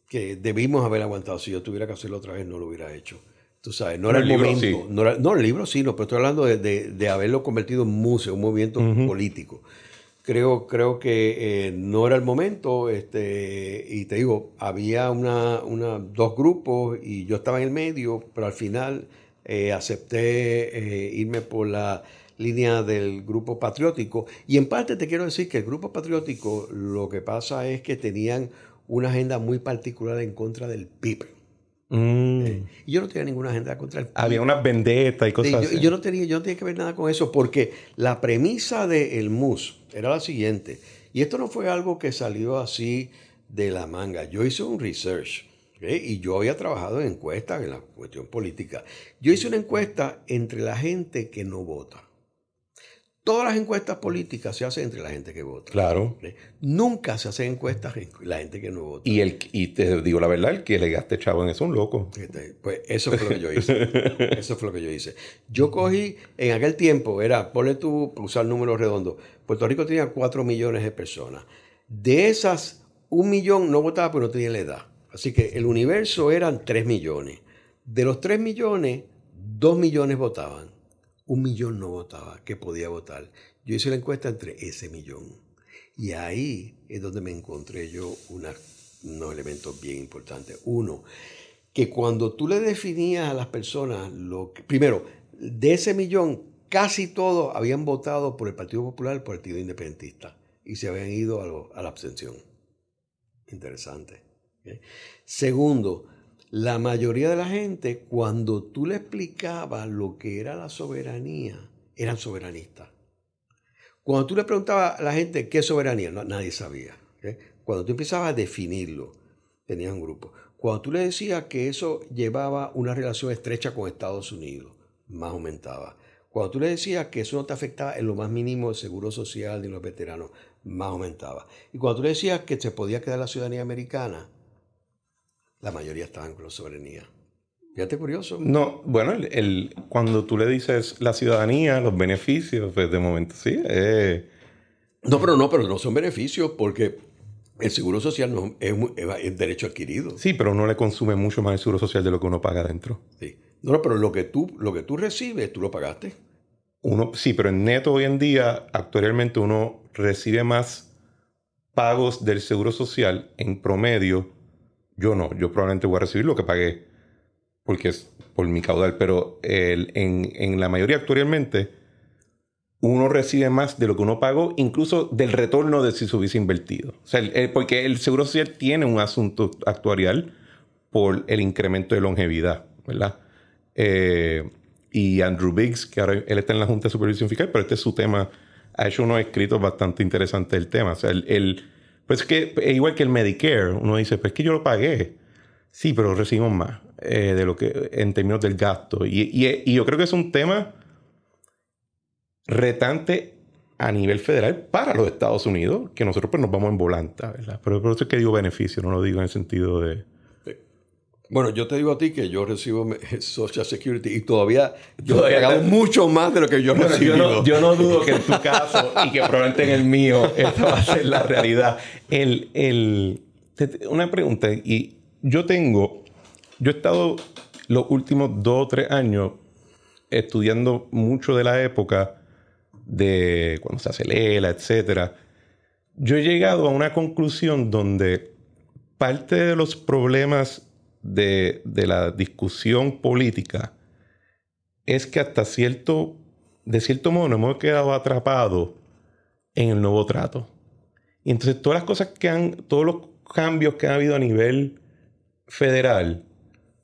Speaker 2: que debimos haber aguantado. Si yo tuviera que hacerlo otra vez, no lo hubiera hecho. Tú sabes, no era el, momento. No, el libro sí, no, pero estoy hablando de, haberlo convertido en museo, un movimiento político. Creo, creo que eh, no era el momento. Este, y te digo, había una, una, dos grupos y yo estaba en el medio, pero al final eh, acepté eh, irme por la línea del grupo patriótico. Y en parte te quiero decir que el grupo patriótico lo que pasa es que tenían una agenda muy particular en contra del PIB. Mm. y yo no tenía ninguna agenda contra el PIB.
Speaker 1: Había unas vendetas y cosas
Speaker 2: así. Yo no, tenía, yo no tenía que ver nada con eso porque la premisa del MUS era la siguiente. Y esto no fue algo que salió así de la manga. Yo hice un research y yo había trabajado en encuestas en la cuestión política. Yo hice una encuesta entre la gente que no vota. Todas las encuestas políticas se hacen entre la gente que vota.
Speaker 1: Claro.
Speaker 2: Nunca se hacen encuestas entre la gente que no vota.
Speaker 1: Y, el, y te digo la verdad, el que le gaste chavo en eso es un loco.
Speaker 2: Pues eso fue lo que yo hice. [LAUGHS] eso fue lo que yo hice. Yo cogí, en aquel tiempo, era, ponle tú, usar números redondos, Puerto Rico tenía 4 millones de personas. De esas, un millón no votaba porque no tenía la edad. Así que el universo eran 3 millones. De los 3 millones, 2 millones votaban. Un millón no votaba, que podía votar. Yo hice la encuesta entre ese millón. Y ahí es donde me encontré yo unos elementos bien importantes. Uno, que cuando tú le definías a las personas lo que... Primero, de ese millón, casi todos habían votado por el Partido Popular, el Partido Independentista, y se habían ido a, la abstención. Interesante. Segundo, la mayoría de la gente, cuando tú le explicabas lo que era la soberanía, eran soberanistas. Cuando tú le preguntabas a la gente qué soberanía, nadie sabía. Cuando tú empezabas a definirlo, tenías un grupo. Cuando tú le decías que eso llevaba una relación estrecha con Estados Unidos, más aumentaba. Cuando tú le decías que eso no te afectaba en lo más mínimo el seguro social ni los veteranos, más aumentaba. Y cuando tú le decías que se podía quedar la ciudadanía americana, la mayoría estaban con la soberanía. Fíjate curioso.
Speaker 1: No, bueno, el, cuando tú le dices la ciudadanía, los beneficios, pues de momento sí. Eh.
Speaker 2: No, pero no, pero no son beneficios porque el seguro social no, es, es, derecho adquirido.
Speaker 1: Sí, pero uno le consume mucho más el seguro social de lo que uno paga dentro.
Speaker 2: Sí. No, pero lo que tú, lo que tú recibes, tú lo pagaste.
Speaker 1: Uno, sí, pero en neto hoy en día, actualmente uno recibe más pagos del seguro social en promedio. Yo no, yo probablemente voy a recibir lo que pagué porque es por mi caudal, pero en, en, la mayoría actualmente uno recibe más de lo que uno pagó, incluso del retorno de si se hubiese invertido. O sea, porque el seguro social tiene un asunto actuarial por el incremento de longevidad, ¿verdad? Eh, y Andrew Biggs, que ahora él está en la Junta de Supervisión Fiscal, pero este es su tema, ha hecho unos escritos bastante interesantes del tema. O sea, el, pues que igual que el Medicare, uno dice, pues que yo lo pagué. Sí, pero recibimos más eh, de lo que en términos del gasto. Y, y, yo creo que es un tema retante a nivel federal para los Estados Unidos, que nosotros pues nos vamos en volanta, ¿verdad? Pero por eso es que digo beneficio, no lo digo en el sentido de
Speaker 2: bueno, yo te digo a ti que yo recibo [LAUGHS] Social Security y todavía yo he pagado mucho más de lo que yo recibo.
Speaker 1: Yo no, dudo que en tu caso y que probablemente en el mío esta va a ser la realidad. El, el, una pregunta, y yo tengo, yo he estado los últimos dos o tres años estudiando mucho de la época de cuando se hace Lela, etc. Yo he llegado a una conclusión donde parte de los problemas de, la discusión política es que hasta cierto, de cierto modo nos hemos quedado atrapados en el nuevo trato. Y entonces todas las cosas que han, todos los cambios que ha habido a nivel federal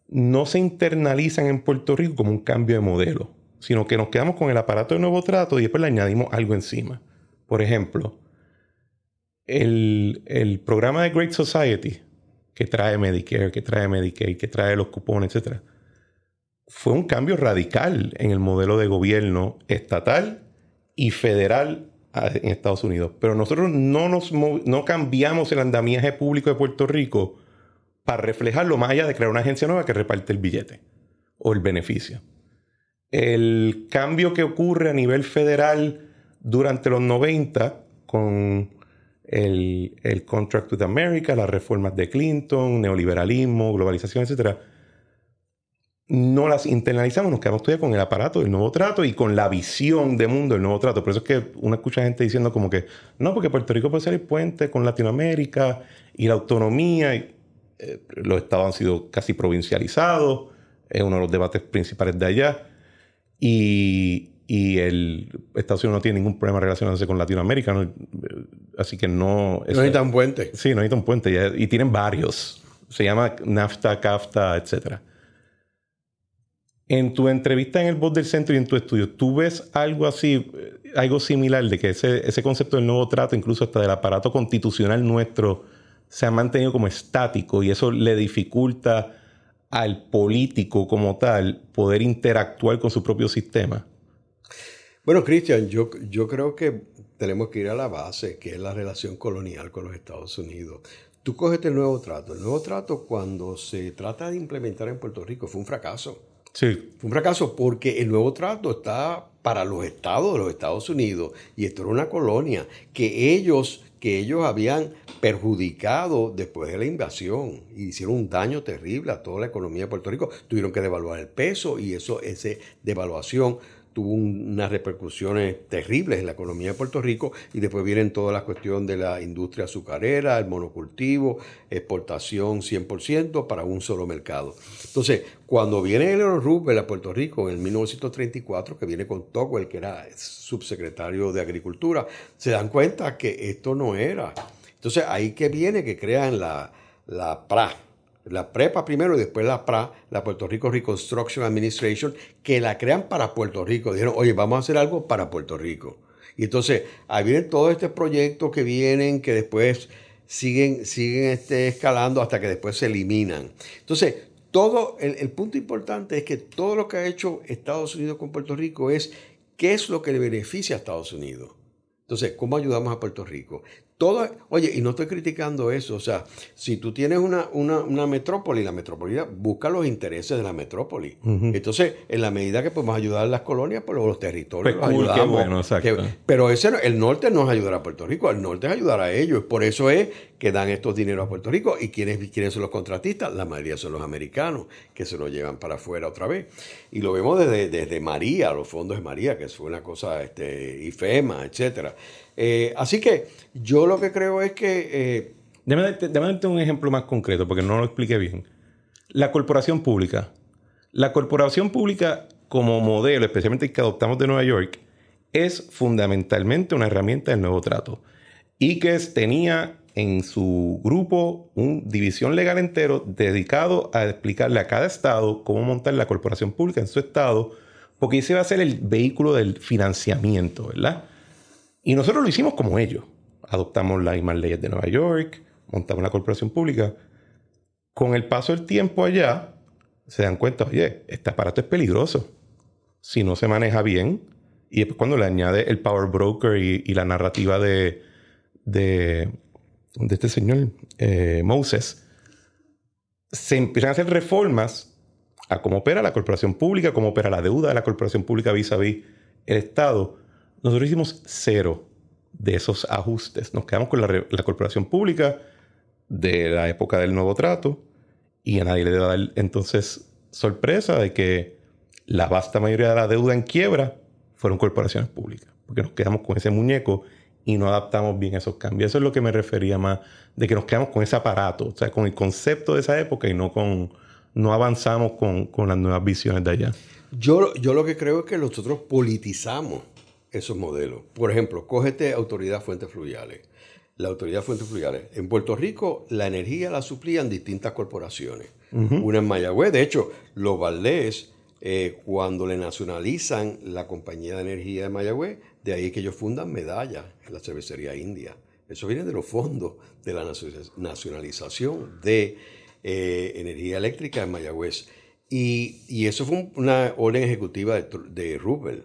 Speaker 1: no se internalizan en Puerto Rico como un cambio de modelo, sino que nos quedamos con el aparato de nuevo trato y después le añadimos algo encima. Por ejemplo, el, el programa de Great Society, que trae Medicare, que trae Medicaid, que trae los cupones, etc. Fue un cambio radical en el modelo de gobierno estatal y federal en Estados Unidos. Pero nosotros no, nos no cambiamos el andamiaje público de Puerto Rico para reflejarlo más allá de crear una agencia nueva que reparte el billete o el beneficio. El cambio que ocurre a nivel federal durante los 90 con el, el, Contract with America, las reformas de Clinton, neoliberalismo, globalización, etc. no las internalizamos, nos quedamos todavía con el aparato del nuevo trato y con la visión de mundo del nuevo trato. Por eso es que uno escucha gente diciendo como que, no, porque Puerto Rico puede ser el puente con Latinoamérica y la autonomía. Y, eh, los estados han sido casi provincializados, es uno de los debates principales de allá. Y, y el Estados Unidos no tiene ningún problema relacionándose con Latinoamérica, así que no...
Speaker 2: No necesita un puente.
Speaker 1: Sí, no necesita un puente, y tienen varios. Se llama NAFTA, CAFTA, etcétera. En tu entrevista en el Voz del Centro y en tu estudio, ¿tú ves algo así, eh, algo similar de que ese, ese concepto del nuevo trato, incluso hasta del aparato constitucional nuestro, se ha mantenido como estático y eso le dificulta al político como tal poder interactuar con su propio sistema?
Speaker 2: Bueno, Cristian, yo, yo creo que tenemos que ir a la base, que es la relación colonial con los Estados Unidos. Tú coges el nuevo trato. El nuevo trato cuando se trata de implementar en Puerto Rico fue un fracaso.
Speaker 1: Sí.
Speaker 2: Fue un fracaso porque el nuevo trato está para los estados de los Estados Unidos y esto era una colonia que ellos que ellos habían perjudicado después de la invasión y hicieron un daño terrible a toda la economía de Puerto Rico. Tuvieron que devaluar el peso y eso, esa devaluación tuvo unas repercusiones terribles en la economía de Puerto Rico y después vienen toda la cuestión de la industria azucarera, el monocultivo, exportación 100% para un solo mercado. Entonces, cuando viene Eleanor Roosevelt a Puerto Rico en 1934, que viene con Tocqueville, que era subsecretario de Agricultura, se dan cuenta que esto no era. Entonces, ahí que viene que crean la, la PRA, la prepa primero y después la PRA, la Puerto Rico Reconstruction Administration, que la crean para Puerto Rico. Dijeron, oye, vamos a hacer algo para Puerto Rico. Y entonces, ahí vienen todos estos proyectos que vienen, que después siguen, siguen este, escalando hasta que después se eliminan. Entonces, todo, el, el punto importante es que todo lo que ha hecho Estados Unidos con Puerto Rico es qué es lo que le beneficia a Estados Unidos. Entonces, ¿cómo ayudamos a Puerto Rico? Todo, oye, y no estoy criticando eso, o sea, si tú tienes una, una, metrópoli, la metrópoli busca los intereses de la metrópoli. Entonces, en la medida que podemos ayudar a las colonias, pues los territorios
Speaker 1: pues
Speaker 2: los ayudamos.
Speaker 1: bueno, exacto.
Speaker 2: pero ese, el norte no es ayudar a Puerto Rico, el norte es ayudar a ellos. Por eso es que dan estos dineros a Puerto Rico. ¿Y quiénes, quiénes son los contratistas? La mayoría son los americanos, que se los llevan para afuera otra vez. Y lo vemos desde, desde María, los fondos de María, que fue una cosa, este, IFEMA, etcétera. Eh, así que yo lo que creo es que... Eh,
Speaker 1: déjame, darte un ejemplo más concreto, porque no lo expliqué bien. La corporación pública. La corporación pública como modelo, especialmente el que adoptamos de Nueva York, es fundamentalmente una herramienta del nuevo trato. Y que tenía en su grupo una división legal entero dedicado a explicarle a cada estado cómo montar la corporación pública en su estado, porque ese va a ser el vehículo del financiamiento, ¿verdad? Y nosotros lo hicimos como ellos. Adoptamos las mismas leyes de Nueva York, montamos una corporación pública. Con el paso del tiempo allá, se dan cuenta, oye, este aparato es peligroso. Si no se maneja bien, y después cuando le añade el power broker y, la narrativa de, de, este señor eh, Moses, se empiezan a hacer reformas a cómo opera la corporación pública, cómo opera la deuda de la corporación pública vis a vis el Estado. Nosotros hicimos cero de esos ajustes. Nos quedamos con la, corporación pública de la época del nuevo trato y a nadie le da entonces sorpresa de que la vasta mayoría de la deuda en quiebra fueron corporaciones públicas, porque nos quedamos con ese muñeco y no adaptamos bien esos cambios. Eso es lo que me refería más de que nos quedamos con ese aparato, o sea, con el concepto de esa época y no con no avanzamos con, con las nuevas visiones de allá.
Speaker 2: Yo, yo lo que creo es que nosotros politizamos esos modelos. Por ejemplo, cógete Autoridad Fuentes Fluviales. La Autoridad Fuentes Fluviales. En Puerto Rico, la energía la suplían distintas corporaciones. Una en Mayagüez. De hecho, los Valdés, eh, cuando le nacionalizan la compañía de energía de Mayagüez, de ahí que ellos fundan Medalla en la cervecería india. Eso viene de los fondos de la nacionalización de eh, energía eléctrica en Mayagüez. Y, eso fue una orden ejecutiva de, de Rubel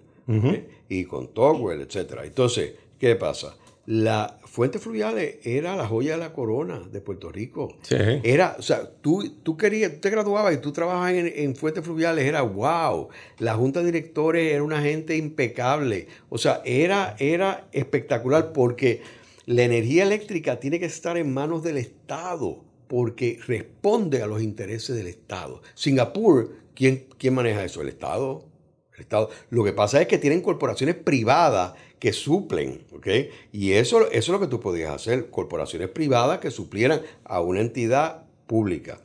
Speaker 2: y con Togwell, etc. Entonces, ¿qué pasa? La fuente fluvial era la joya de la corona de Puerto Rico. Era, o sea, tú, tú querías, tú te graduabas y tú trabajabas en, en, fuentes fluviales, era wow. La junta de directores era una gente impecable. O sea, era, era espectacular porque la energía eléctrica tiene que estar en manos del Estado porque responde a los intereses del Estado. Singapur, ¿quién, quién maneja eso? El Estado. Lo que pasa es que tienen corporaciones privadas que suplen, ¿ok? Y eso, eso es lo que tú podías hacer, corporaciones privadas que suplieran a una entidad pública.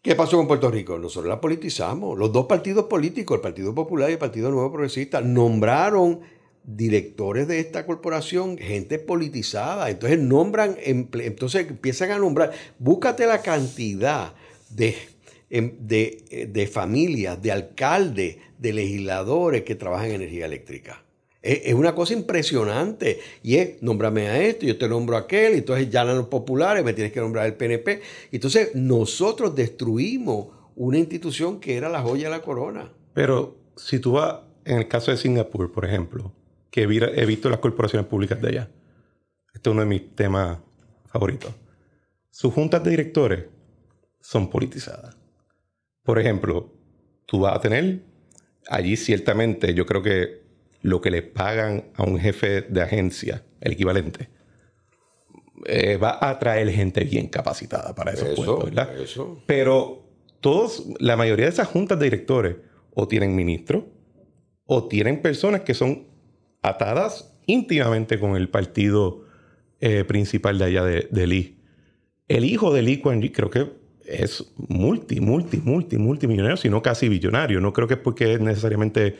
Speaker 2: ¿Qué pasó con Puerto Rico? Nosotros la politizamos. Los dos partidos políticos, el Partido Popular y el Partido Nuevo Progresista, nombraron directores de esta corporación, gente politizada. Entonces nombran, entonces empiezan a nombrar, búscate la cantidad de, em, de, de familias, de alcaldes, de legisladores que trabajan en energía eléctrica. Es, una cosa impresionante. Y es, nómbrame a esto, yo te nombro a aquel, y entonces ya los populares, me tienes que nombrar el PNP. Entonces nosotros destruimos una institución que era la joya de la corona.
Speaker 1: Pero si tú vas, en el caso de Singapur, por ejemplo, que he visto las corporaciones públicas de allá. Este es uno de mis temas favoritos. Sus juntas de directores son politizadas. Por ejemplo, tú vas a tener allí ciertamente, yo creo que lo que le pagan a un jefe de agencia, el equivalente, eh, va a atraer gente bien capacitada para esos puestos, ¿verdad? Pero todos, la mayoría de esas juntas de directores o tienen ministros o tienen personas que son atadas íntimamente con el partido eh, principal de allá de, Lee. El hijo de Lee Kuan Yew creo que es multi, multi, multi, multimillonario, sino casi billonario. No creo que es porque es necesariamente...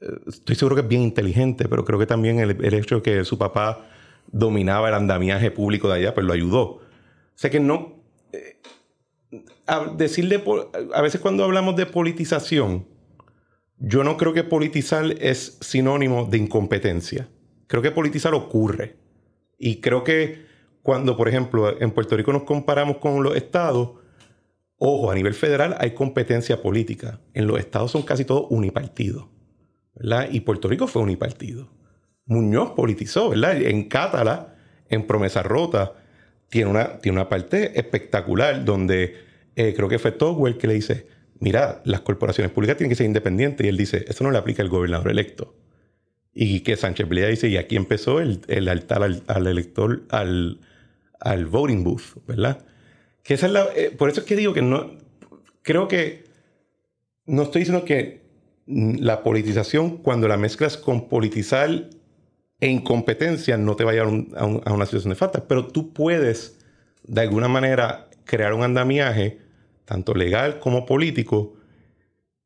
Speaker 1: Eh, estoy seguro que es bien inteligente, pero creo que también el, hecho de que su papá dominaba el andamiaje público de allá, pues lo ayudó. O sea que no... Eh, a decirle... A veces cuando hablamos de politización, yo no creo que politizar es sinónimo de incompetencia. Creo que politizar ocurre. Y creo que cuando, por ejemplo, en Puerto Rico nos comparamos con los estados, ojo, a nivel federal hay competencia política. En los estados son casi todos unipartidos. ¿verdad? Y Puerto Rico fue unipartido. Muñoz politizó, ¿verdad? En Cátala, en Promesa Rota, tiene una, tiene una parte espectacular donde eh, creo que fue Togwell que le dice, mira, las corporaciones públicas tienen que ser independientes. Y él dice, eso no le aplica al gobernador electo. Y que Sánchez Bleda dice, y aquí empezó el, el altar al, elector, al, al, voting booth, ¿verdad? Que esa es la, eh, por eso es que digo que no, creo que no estoy diciendo que la politización, cuando la mezclas con politizar e incompetencia, no te va a llevar a, a una situación de falta, pero tú puedes, de alguna manera, crear un andamiaje tanto legal como político,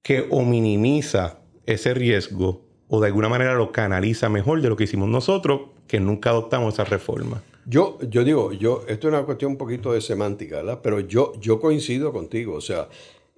Speaker 1: que o minimiza ese riesgo o de alguna manera lo canaliza mejor de lo que hicimos nosotros, que nunca adoptamos esa reforma.
Speaker 2: Yo, yo digo, yo, esto es una cuestión un poquito de semántica, ¿verdad? Pero yo, yo coincido contigo. O sea,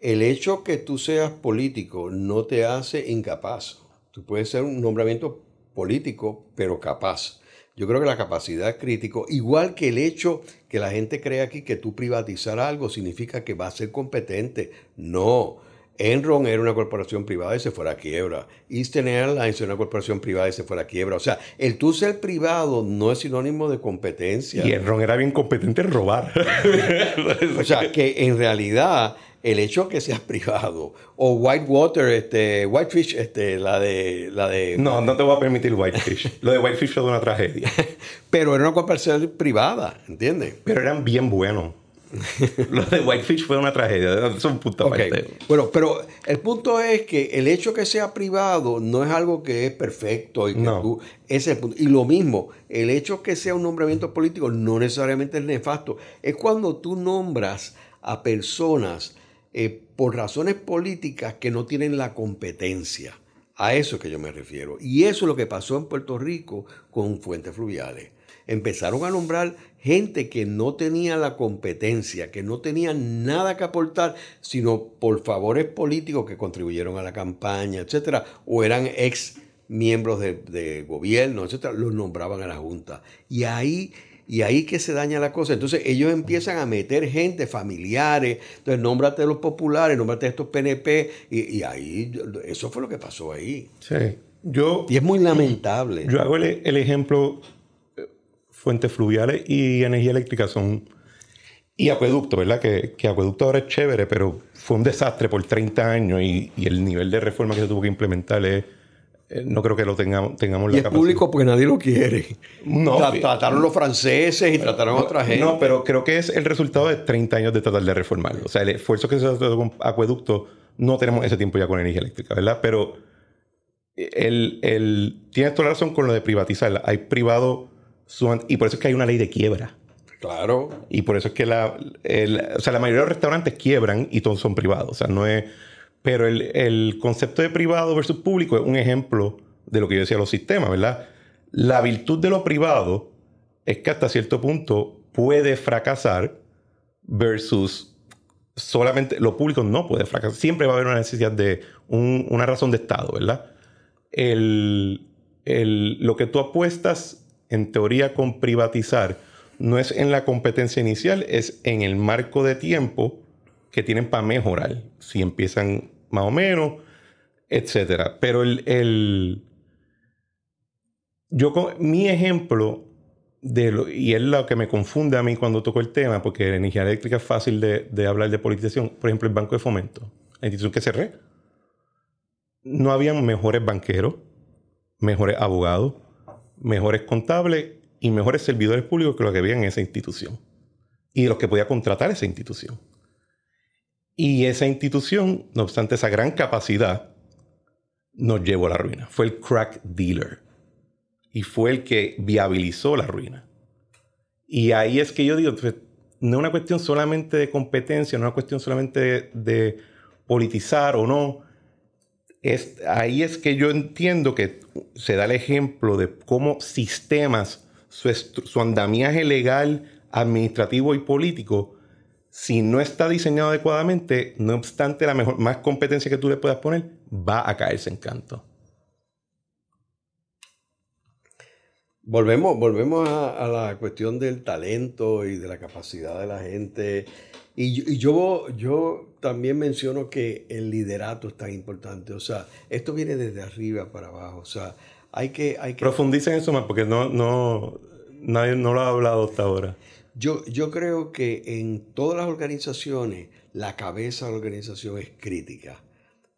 Speaker 2: el hecho que tú seas político no te hace incapaz. Tú puedes ser un nombramiento político, pero capaz. Yo creo que la capacidad crítico, igual que el hecho que la gente cree aquí que tú privatizar algo significa que va a ser competente. No. Enron era una corporación privada y se fue a la quiebra. Eastern Airlines era una corporación privada y se fue a la quiebra. O sea, el tú ser privado no es sinónimo de competencia.
Speaker 1: Y Enron era bien competente en robar. [LAUGHS]
Speaker 2: o sea, que en realidad el hecho que seas privado o Whitewater, este, Whitefish, este, la de, la de.
Speaker 1: No, no te voy a permitir Whitefish. Lo de Whitefish fue una tragedia. [LAUGHS]
Speaker 2: Pero era una corporación privada, ¿entiendes?
Speaker 1: Pero eran bien buenos. [LAUGHS] Lo de Whitefish fue una tragedia. Es un punto
Speaker 2: Bueno, pero el punto es que el hecho que sea privado no es algo que es perfecto y que tú. Ese punto. Y lo mismo, el hecho que sea un nombramiento político no necesariamente es nefasto. Es cuando tú nombras a personas eh, por razones políticas que no tienen la competencia. A eso es que yo me refiero. Y eso es lo que pasó en Puerto Rico con fuentes fluviales. Empezaron a nombrar gente que no tenía la competencia, que no tenía nada que aportar, sino por favores políticos que contribuyeron a la campaña, etcétera, o eran ex miembros de, de gobierno, etcétera, los nombraban a la Junta. Y ahí y ahí que se daña la cosa. Entonces ellos empiezan a meter gente, familiares. Entonces, nómbrate a los populares, nómbrate a estos PNP. Y, ahí, eso fue lo que pasó ahí.
Speaker 1: Sí. Yo,
Speaker 2: y es muy lamentable.
Speaker 1: Yo hago el, ejemplo, fuentes fluviales y energía eléctrica son... Y acueducto, ¿verdad? Que, que, acueducto ahora es chévere, pero fue un desastre por 30 años y, y, el nivel de reforma que se tuvo que implementar es eh, no creo que lo tengamos, tengamos
Speaker 2: y
Speaker 1: la
Speaker 2: es
Speaker 1: capacidad.
Speaker 2: público porque nadie lo quiere.
Speaker 1: No,
Speaker 2: Tra-
Speaker 1: sí.
Speaker 2: trataron los franceses y trataron a otra gente.
Speaker 1: No, pero creo que es el resultado de 30 años de tratar de reformarlo. O sea, el esfuerzo que se hace con acueducto, no tenemos ese tiempo ya con energía eléctrica, ¿verdad? Pero el, el, tienes toda la razón con lo de privatizarla. Hay privado, y por eso es que hay una ley de quiebra.
Speaker 2: Claro.
Speaker 1: Y por eso es que la, el- o sea, la mayoría de los restaurantes quiebran y todos son privados. O sea, no es... Pero el, el concepto de privado versus público es un ejemplo de lo que yo decía, los sistemas, ¿verdad? La virtud de lo privado es que hasta cierto punto puede fracasar versus solamente lo público no puede fracasar. Siempre va a haber una necesidad de un- una razón de Estado, ¿verdad? El, el- lo que tú apuestas en teoría con privatizar no es en la competencia inicial, es en el marco de tiempo que tienen para mejorar. Si empiezan más o menos, etcétera. Pero el, el- yo mi ejemplo de y es lo que me confunde a mí cuando toco el tema, porque la energía eléctrica es fácil de, de hablar de politización. Por ejemplo, el Banco de Fomento, la institución que cerré. No habían mejores banqueros, mejores abogados, mejores contables y mejores servidores públicos que los que había en esa institución. Y los que podía contratar esa institución. Y esa institución, no obstante esa gran capacidad, nos llevó a la ruina. Fue el crack dealer. Y fue el que viabilizó la ruina. Y ahí es que yo digo, pues, no es una cuestión solamente de competencia, no es una cuestión solamente de, de politizar o no. Ahí es que yo entiendo que se da el ejemplo de cómo sistemas, su, andamiaje legal, administrativo y político, si no está diseñado adecuadamente, no obstante la mejor, más competencia que tú le puedas poner, va a caerse en canto.
Speaker 2: Volvemos, volvemos a la cuestión del talento y de la capacidad de la gente. Y, yo- y yo, yo también menciono que el liderato es tan importante. O sea, esto viene desde arriba para abajo. O sea, hay que... Hay que
Speaker 1: Profundiza en eso más, porque no, no, nadie no lo ha hablado hasta ahora.
Speaker 2: yo, yo creo que en todas las organizaciones, la cabeza de la organización es crítica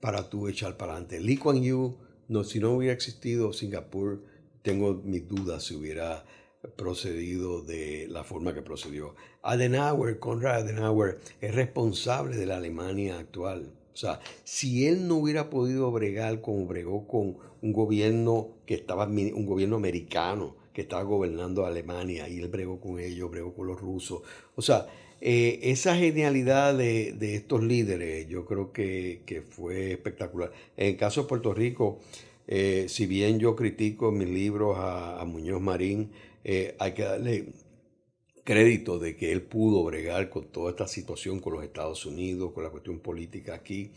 Speaker 2: para tú echar para adelante. Lee Kuan Yew, no, si no hubiera existido Singapur, tengo mis dudas si hubiera procedido de la forma que procedió. Adenauer, Konrad Adenauer, es responsable de la Alemania actual. O sea, si él no hubiera podido bregar como bregó con un gobierno que estaba, un gobierno americano que estaba gobernando Alemania y él bregó con ellos, bregó con los rusos. O sea, eh, esa genialidad de, de estos líderes yo creo que, que fue espectacular. En el caso de Puerto Rico, eh, si bien yo critico en mis libros a, a Muñoz Marín, eh, hay que darle crédito de que él pudo bregar con toda esta situación con los Estados Unidos, con la cuestión política aquí.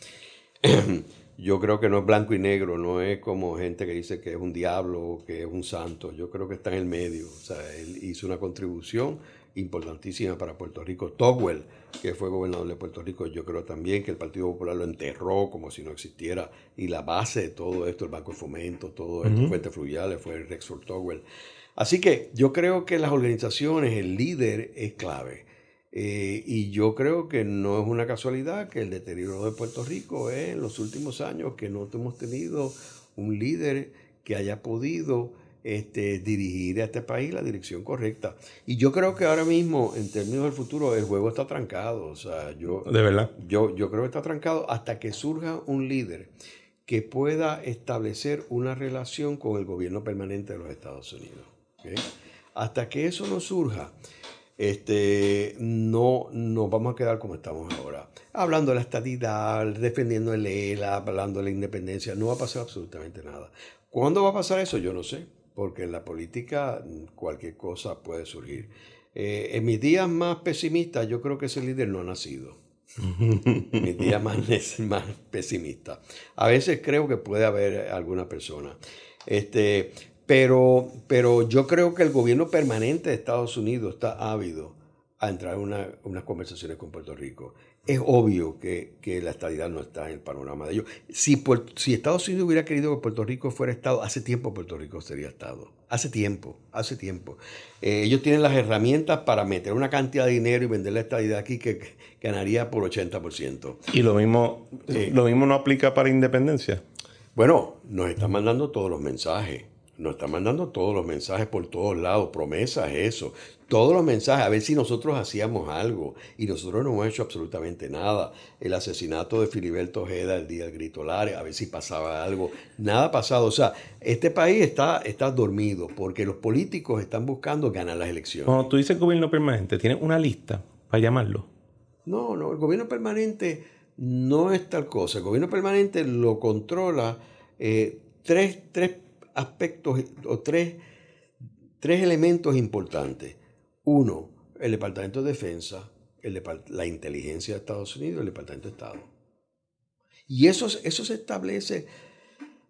Speaker 2: [CLEARS THROAT] Yo creo que no es blanco y negro, no es como gente que dice que es un diablo, que es un santo. Yo creo que está en el medio. O sea, él hizo una contribución importantísima para Puerto Rico. Togwell, que fue gobernador de Puerto Rico, yo creo también que el Partido Popular lo enterró como si no existiera. Y la base de todo esto, el Banco de Fomento, todo esto, Fuentes Fluviales, fue el Rexford Togwell. Así que yo creo que las organizaciones, el líder es clave. Eh, y yo creo que no es una casualidad que el deterioro de Puerto Rico es en los últimos años que no hemos tenido un líder que haya podido este, dirigir a este país la dirección correcta. Y yo creo que ahora mismo, en términos del futuro, el juego está trancado. O sea, yo,
Speaker 1: De verdad.
Speaker 2: yo, yo creo que está trancado hasta que surja un líder que pueda establecer una relación con el gobierno permanente de los Estados Unidos. Hasta que eso no surja, este, no nos vamos a quedar como estamos ahora. Hablando de la estadidad, defendiendo el ELA, hablando de la independencia, no va a pasar absolutamente nada. ¿Cuándo va a pasar eso? Yo no sé, porque en la política mm, cualquier cosa puede surgir. Eh, en mis días más pesimistas, yo creo que ese líder no ha nacido. [LAUGHS] mis días más, más pesimistas. A veces creo que puede haber alguna persona. Este, pero, pero yo creo que el gobierno permanente de Estados Unidos está ávido a entrar en una- unas conversaciones con Puerto Rico. Es obvio que, que la estabilidad no está en el panorama de ellos. Si, si Estados Unidos hubiera querido que Puerto Rico fuera Estado, hace tiempo Puerto Rico sería Estado. Hace tiempo, hace tiempo. Eh, ellos tienen las herramientas para meter una cantidad de dinero y vender la estabilidad aquí que, que ganaría por 80%.
Speaker 1: Y lo mismo,
Speaker 2: Sí.
Speaker 1: lo mismo no aplica para independencia.
Speaker 2: Bueno, nos están mandando todos los mensajes. Nos están mandando todos los mensajes por todos lados, promesas, eso. Todos los mensajes, a ver si nosotros hacíamos algo. Y nosotros no hemos hecho absolutamente nada. El asesinato de Filiberto Ojeda el día del grito Lares, a ver si pasaba algo. Nada ha pasado. O sea, este país está, está dormido porque los políticos están buscando ganar las elecciones.
Speaker 1: Cuando tú dices gobierno permanente, ¿tienes una lista para llamarlo?
Speaker 2: No, no, el gobierno permanente no es tal cosa. El gobierno permanente lo controla eh, tres, tres aspectos o tres, tres elementos importantes. Uno, el Departamento de Defensa, el la inteligencia de Estados Unidos y el Departamento de Estado. Y eso, eso se establece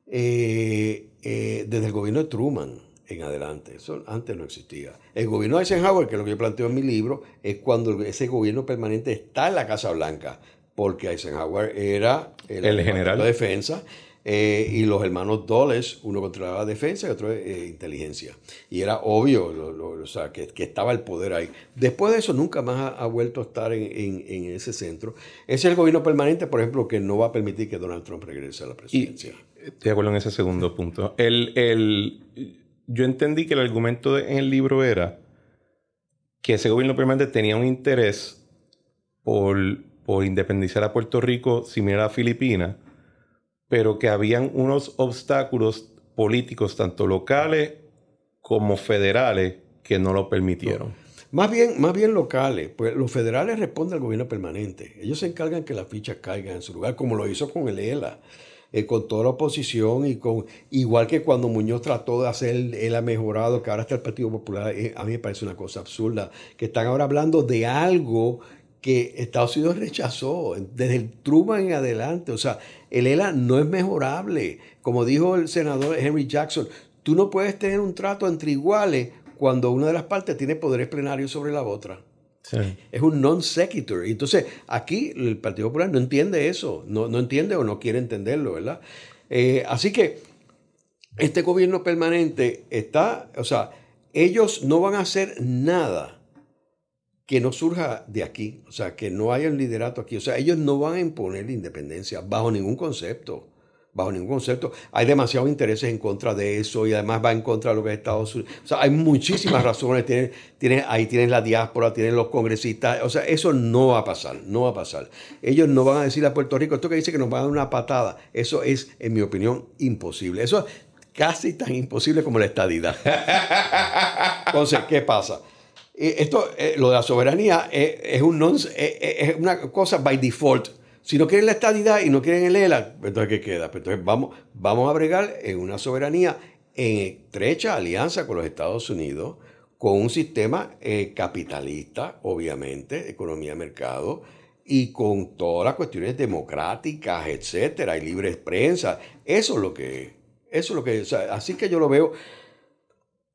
Speaker 2: eh, eh, desde el gobierno de Truman en adelante. Eso antes no existía. El gobierno de Eisenhower, que es lo que yo planteo en mi libro, es cuando ese gobierno permanente está en la Casa Blanca, porque Eisenhower era
Speaker 1: el, el general
Speaker 2: de defensa eh, y los hermanos Dulles, uno controlaba defensa y otro eh, inteligencia. Y era obvio o sea, que, estaba el poder ahí. Después de eso, nunca más ha, vuelto a estar en, ese centro. Ese es el gobierno permanente, por ejemplo, que no va a permitir que Donald Trump regrese a la presidencia.
Speaker 1: estoy de acuerdo en ese segundo punto. El, el, yo entendí que el argumento en el libro era que ese gobierno permanente tenía un interés por, por independizar a Puerto Rico similar a Filipinas pero que habían unos obstáculos políticos, tanto locales como federales, que no lo permitieron.
Speaker 2: Más bien, más bien locales, pues los federales responden al gobierno permanente. Ellos se encargan que las fichas caigan en su lugar, como lo hizo con el ELA, eh, con toda la oposición y con igual que cuando Muñoz trató de hacer el ha mejorado, que ahora está el Partido Popular, eh, a mí me parece una cosa absurda, que están ahora hablando de algo que Estados Unidos rechazó desde el Truman en adelante. O sea, el ELA no es mejorable. Como dijo el senador Henry Jackson, tú no puedes tener un trato entre iguales cuando una de las partes tiene poderes plenarios sobre la otra. Es un non sequitur. Entonces, aquí el Partido Popular no entiende eso, no, no entiende o no quiere entenderlo, ¿verdad? Eh, así que este gobierno permanente está, o sea, ellos no van a hacer nada que no surja de aquí, o sea, que no haya un liderato aquí. O sea, ellos no van a imponer la independencia bajo ningún concepto, bajo ningún concepto. Hay demasiados intereses en contra de eso y además va en contra de lo que es Estados Unidos. O sea, hay muchísimas [COUGHS] razones. Tienen, ahí tienen la diáspora, tienen los congresistas. O sea, eso no va a pasar, no va a pasar. Ellos no van a decir a Puerto Rico, esto que dice que nos van a dar una patada, eso es, en mi opinión, imposible. Eso es casi tan imposible como la estadidad. [LAUGHS] Entonces, ¿qué pasa? Esto, eh, lo de la soberanía eh, es, un eh, es una cosa by default. Si no quieren la estadidad y no quieren el ELA, pues entonces ¿qué queda? Pues entonces vamos, vamos a bregar en una soberanía en estrecha alianza con los Estados Unidos, con un sistema capitalista, obviamente, economía de mercado, y con todas las cuestiones democráticas, etcétera, y libre prensa. Eso es lo que Eso es lo que así que yo lo veo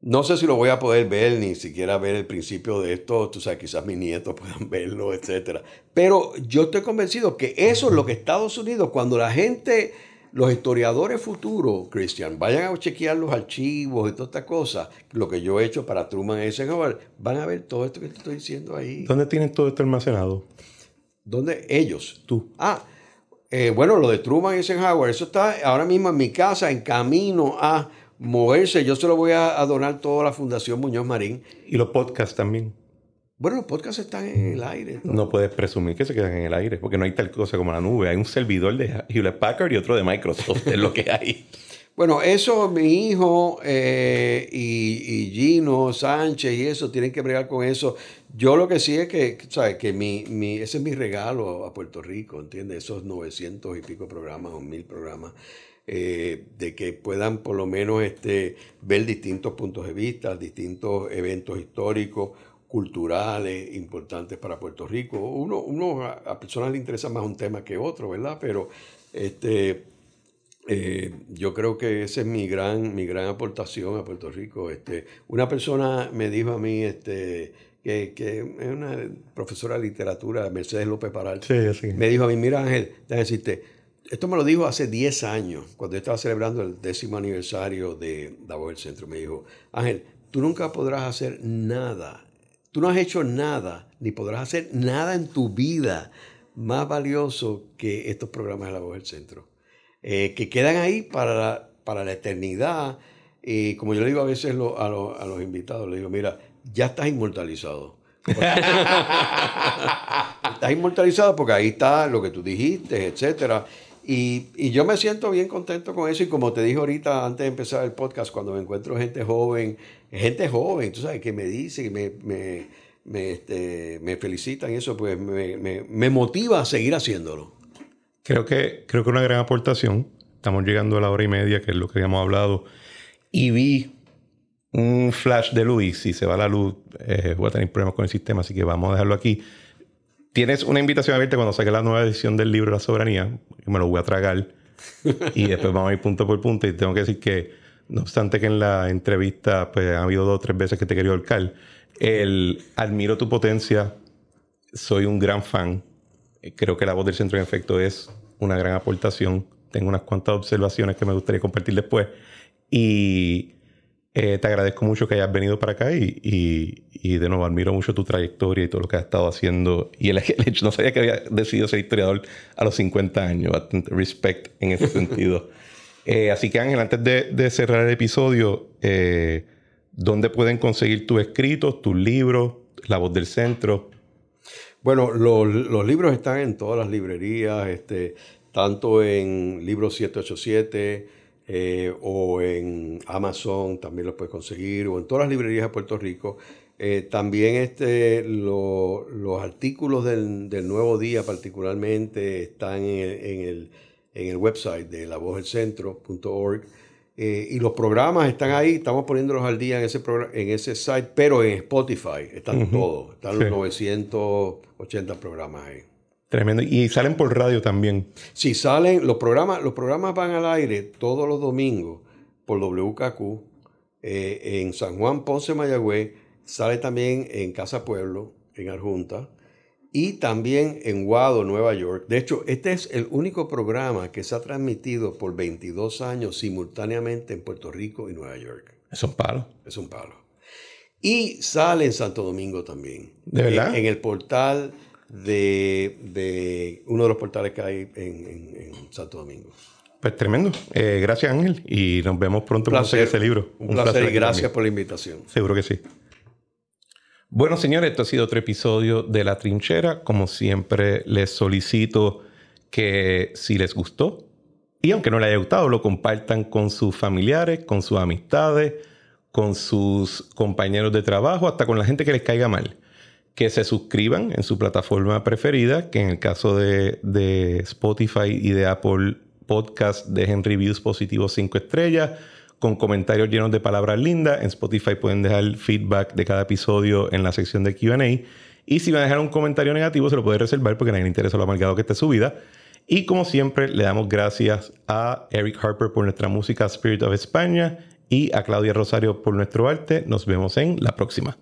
Speaker 2: no sé si lo voy a poder ver, ni siquiera ver el principio de esto, tú sabes, quizás mis nietos [LAUGHS] puedan verlo, etc. Pero yo estoy convencido que eso es lo que Estados Unidos, cuando la gente, los historiadores futuros, Christian, vayan a chequear los archivos y todas estas cosas, lo que yo he hecho para Truman y Eisenhower, van a ver todo esto que te estoy diciendo ahí.
Speaker 1: ¿Dónde tienen todo esto almacenado?
Speaker 2: ¿Dónde? Ellos.
Speaker 1: Tú.
Speaker 2: Ah, eh, bueno, lo de Truman y Eisenhower, eso está ahora mismo en mi casa, en camino a moverse. Yo se lo voy a, donar todo a la Fundación Muñoz Marín.
Speaker 1: Y los podcasts también.
Speaker 2: Bueno, los podcasts están en el aire.
Speaker 1: ¿no? puedes presumir que se quedan en el aire, porque no hay tal cosa como la nube. Hay un servidor de Hewlett Packard y otro de Microsoft, es lo que hay. [LAUGHS]
Speaker 2: Bueno, eso mi hijo eh, y, Gino Sánchez y eso tienen que bregar con eso. Yo lo que sí es que, ¿sabes? Que mi, mi, ese es mi regalo a Puerto Rico, ¿entiendes? Esos 900 y pico programas o mil programas. Eh, de que puedan por lo menos este, ver distintos puntos de vista, distintos eventos históricos, culturales importantes para Puerto Rico. Uno, uno a, personas le interesa más un tema que otro, ¿verdad? Pero este, eh, yo creo que esa es mi gran, mi gran aportación a Puerto Rico. Este, una persona me dijo a mí, este, que, es una profesora de literatura, Mercedes López Paral, me dijo a mí, mira Ángel, déjame decirte, esto me lo dijo hace 10 años, cuando yo estaba celebrando el décimo aniversario de Davos del Centro. Me dijo, Ángel, tú nunca podrás hacer nada. Tú no has hecho nada, ni podrás hacer nada en tu vida más valioso que estos programas de la voz del centro. eh, que quedan ahí para la, para la eternidad. Y como yo le digo a veces a, a los invitados, le digo, mira, ya estás inmortalizado. [LAUGHS] estás inmortalizado porque ahí está lo que tú dijiste, etcétera. Y, yo me siento bien contento con eso. Y como te dije ahorita, antes de empezar el podcast, cuando me encuentro gente joven, gente joven, tú sabes, que me dice, me, me, me, este, me felicitan y eso, pues me, motiva a seguir haciéndolo.
Speaker 1: Creo que, creo que una gran aportación. Estamos llegando a la hora y media, que es lo que habíamos hablado. Y vi un flash de luz. Si se va la luz, eh, voy a tener problemas con el sistema, así que vamos a dejarlo aquí tienes una invitación abierta cuando saque la nueva edición del libro La Soberanía. Me lo voy a tragar. y después vamos a ir punto por punto. Y tengo que decir que, no obstante que en la entrevista pues, ha habido dos o tres veces que te quería holcar, el admiro tu potencia. Soy un gran fan. Creo que la voz del centro en efecto es una gran aportación. Tengo unas cuantas observaciones que me gustaría compartir después. Y eh, te agradezco mucho que hayas venido para acá y, y de nuevo, admiro mucho tu trayectoria y todo lo que has estado haciendo. Y el, [LAUGHS] hecho, no sabía que había decidido ser historiador a los 50 años. Bastante respect en ese sentido. [LAUGHS] Eh, así que Ángel, antes de, cerrar el episodio, eh, ¿dónde pueden conseguir tus escritos, tus libros, La Voz del Centro?
Speaker 2: Bueno, los, libros están en todas las librerías, este, tanto en Libros 787 eh, o en Amazon, también los puedes conseguir, o en todas las librerías de Puerto Rico. Eh, también este, los artículos del, Nuevo Día particularmente están en el, en el, website de lavozdelcentro.org eh, y los programas están ahí, estamos poniéndolos al día en ese, en ese site, pero en Spotify están todos, están los 980 programas ahí.
Speaker 1: Tremendo. Y salen por radio también.
Speaker 2: Sí, salen, los programas, los programas van al aire todos los domingos por WKQ eh, en San Juan, Ponce, Mayagüez Sale también en Casa Pueblo, en Arjunta, y también en Guado, Nueva York. De hecho, este es el único programa que se ha transmitido por 22 años simultáneamente en Puerto Rico y Nueva York.
Speaker 1: Es un palo.
Speaker 2: Es un palo. Y sale en Santo Domingo también.
Speaker 1: ¿De verdad?
Speaker 2: En, el portal de, uno de los portales que hay en, Santo Domingo.
Speaker 1: Pues tremendo. Eh, gracias Ángel y nos vemos pronto con ese libro.
Speaker 2: Un, placer, y gracias por la invitación.
Speaker 1: Seguro que sí. Bueno, señores, esto ha sido otro episodio de La Trinchera. Como siempre, les solicito que si les gustó, y aunque no les haya gustado, lo compartan con sus familiares, con sus amistades, con sus compañeros de trabajo, hasta con la gente que les caiga mal. Que se suscriban en su plataforma preferida, que en el caso de, de Spotify y de Apple Podcast dejen reviews positivos 5 estrellas con comentarios llenos de palabras lindas. En Spotify pueden dejar feedback de cada episodio en la sección de QA. Y si van a dejar un comentario negativo, se lo puede reservar porque a nadie le interesa lo amargado que esté su vida. Y como siempre, le damos gracias a Eric Harper por nuestra música Spirit of España y a Claudia Rosario por nuestro arte. Nos vemos en la próxima.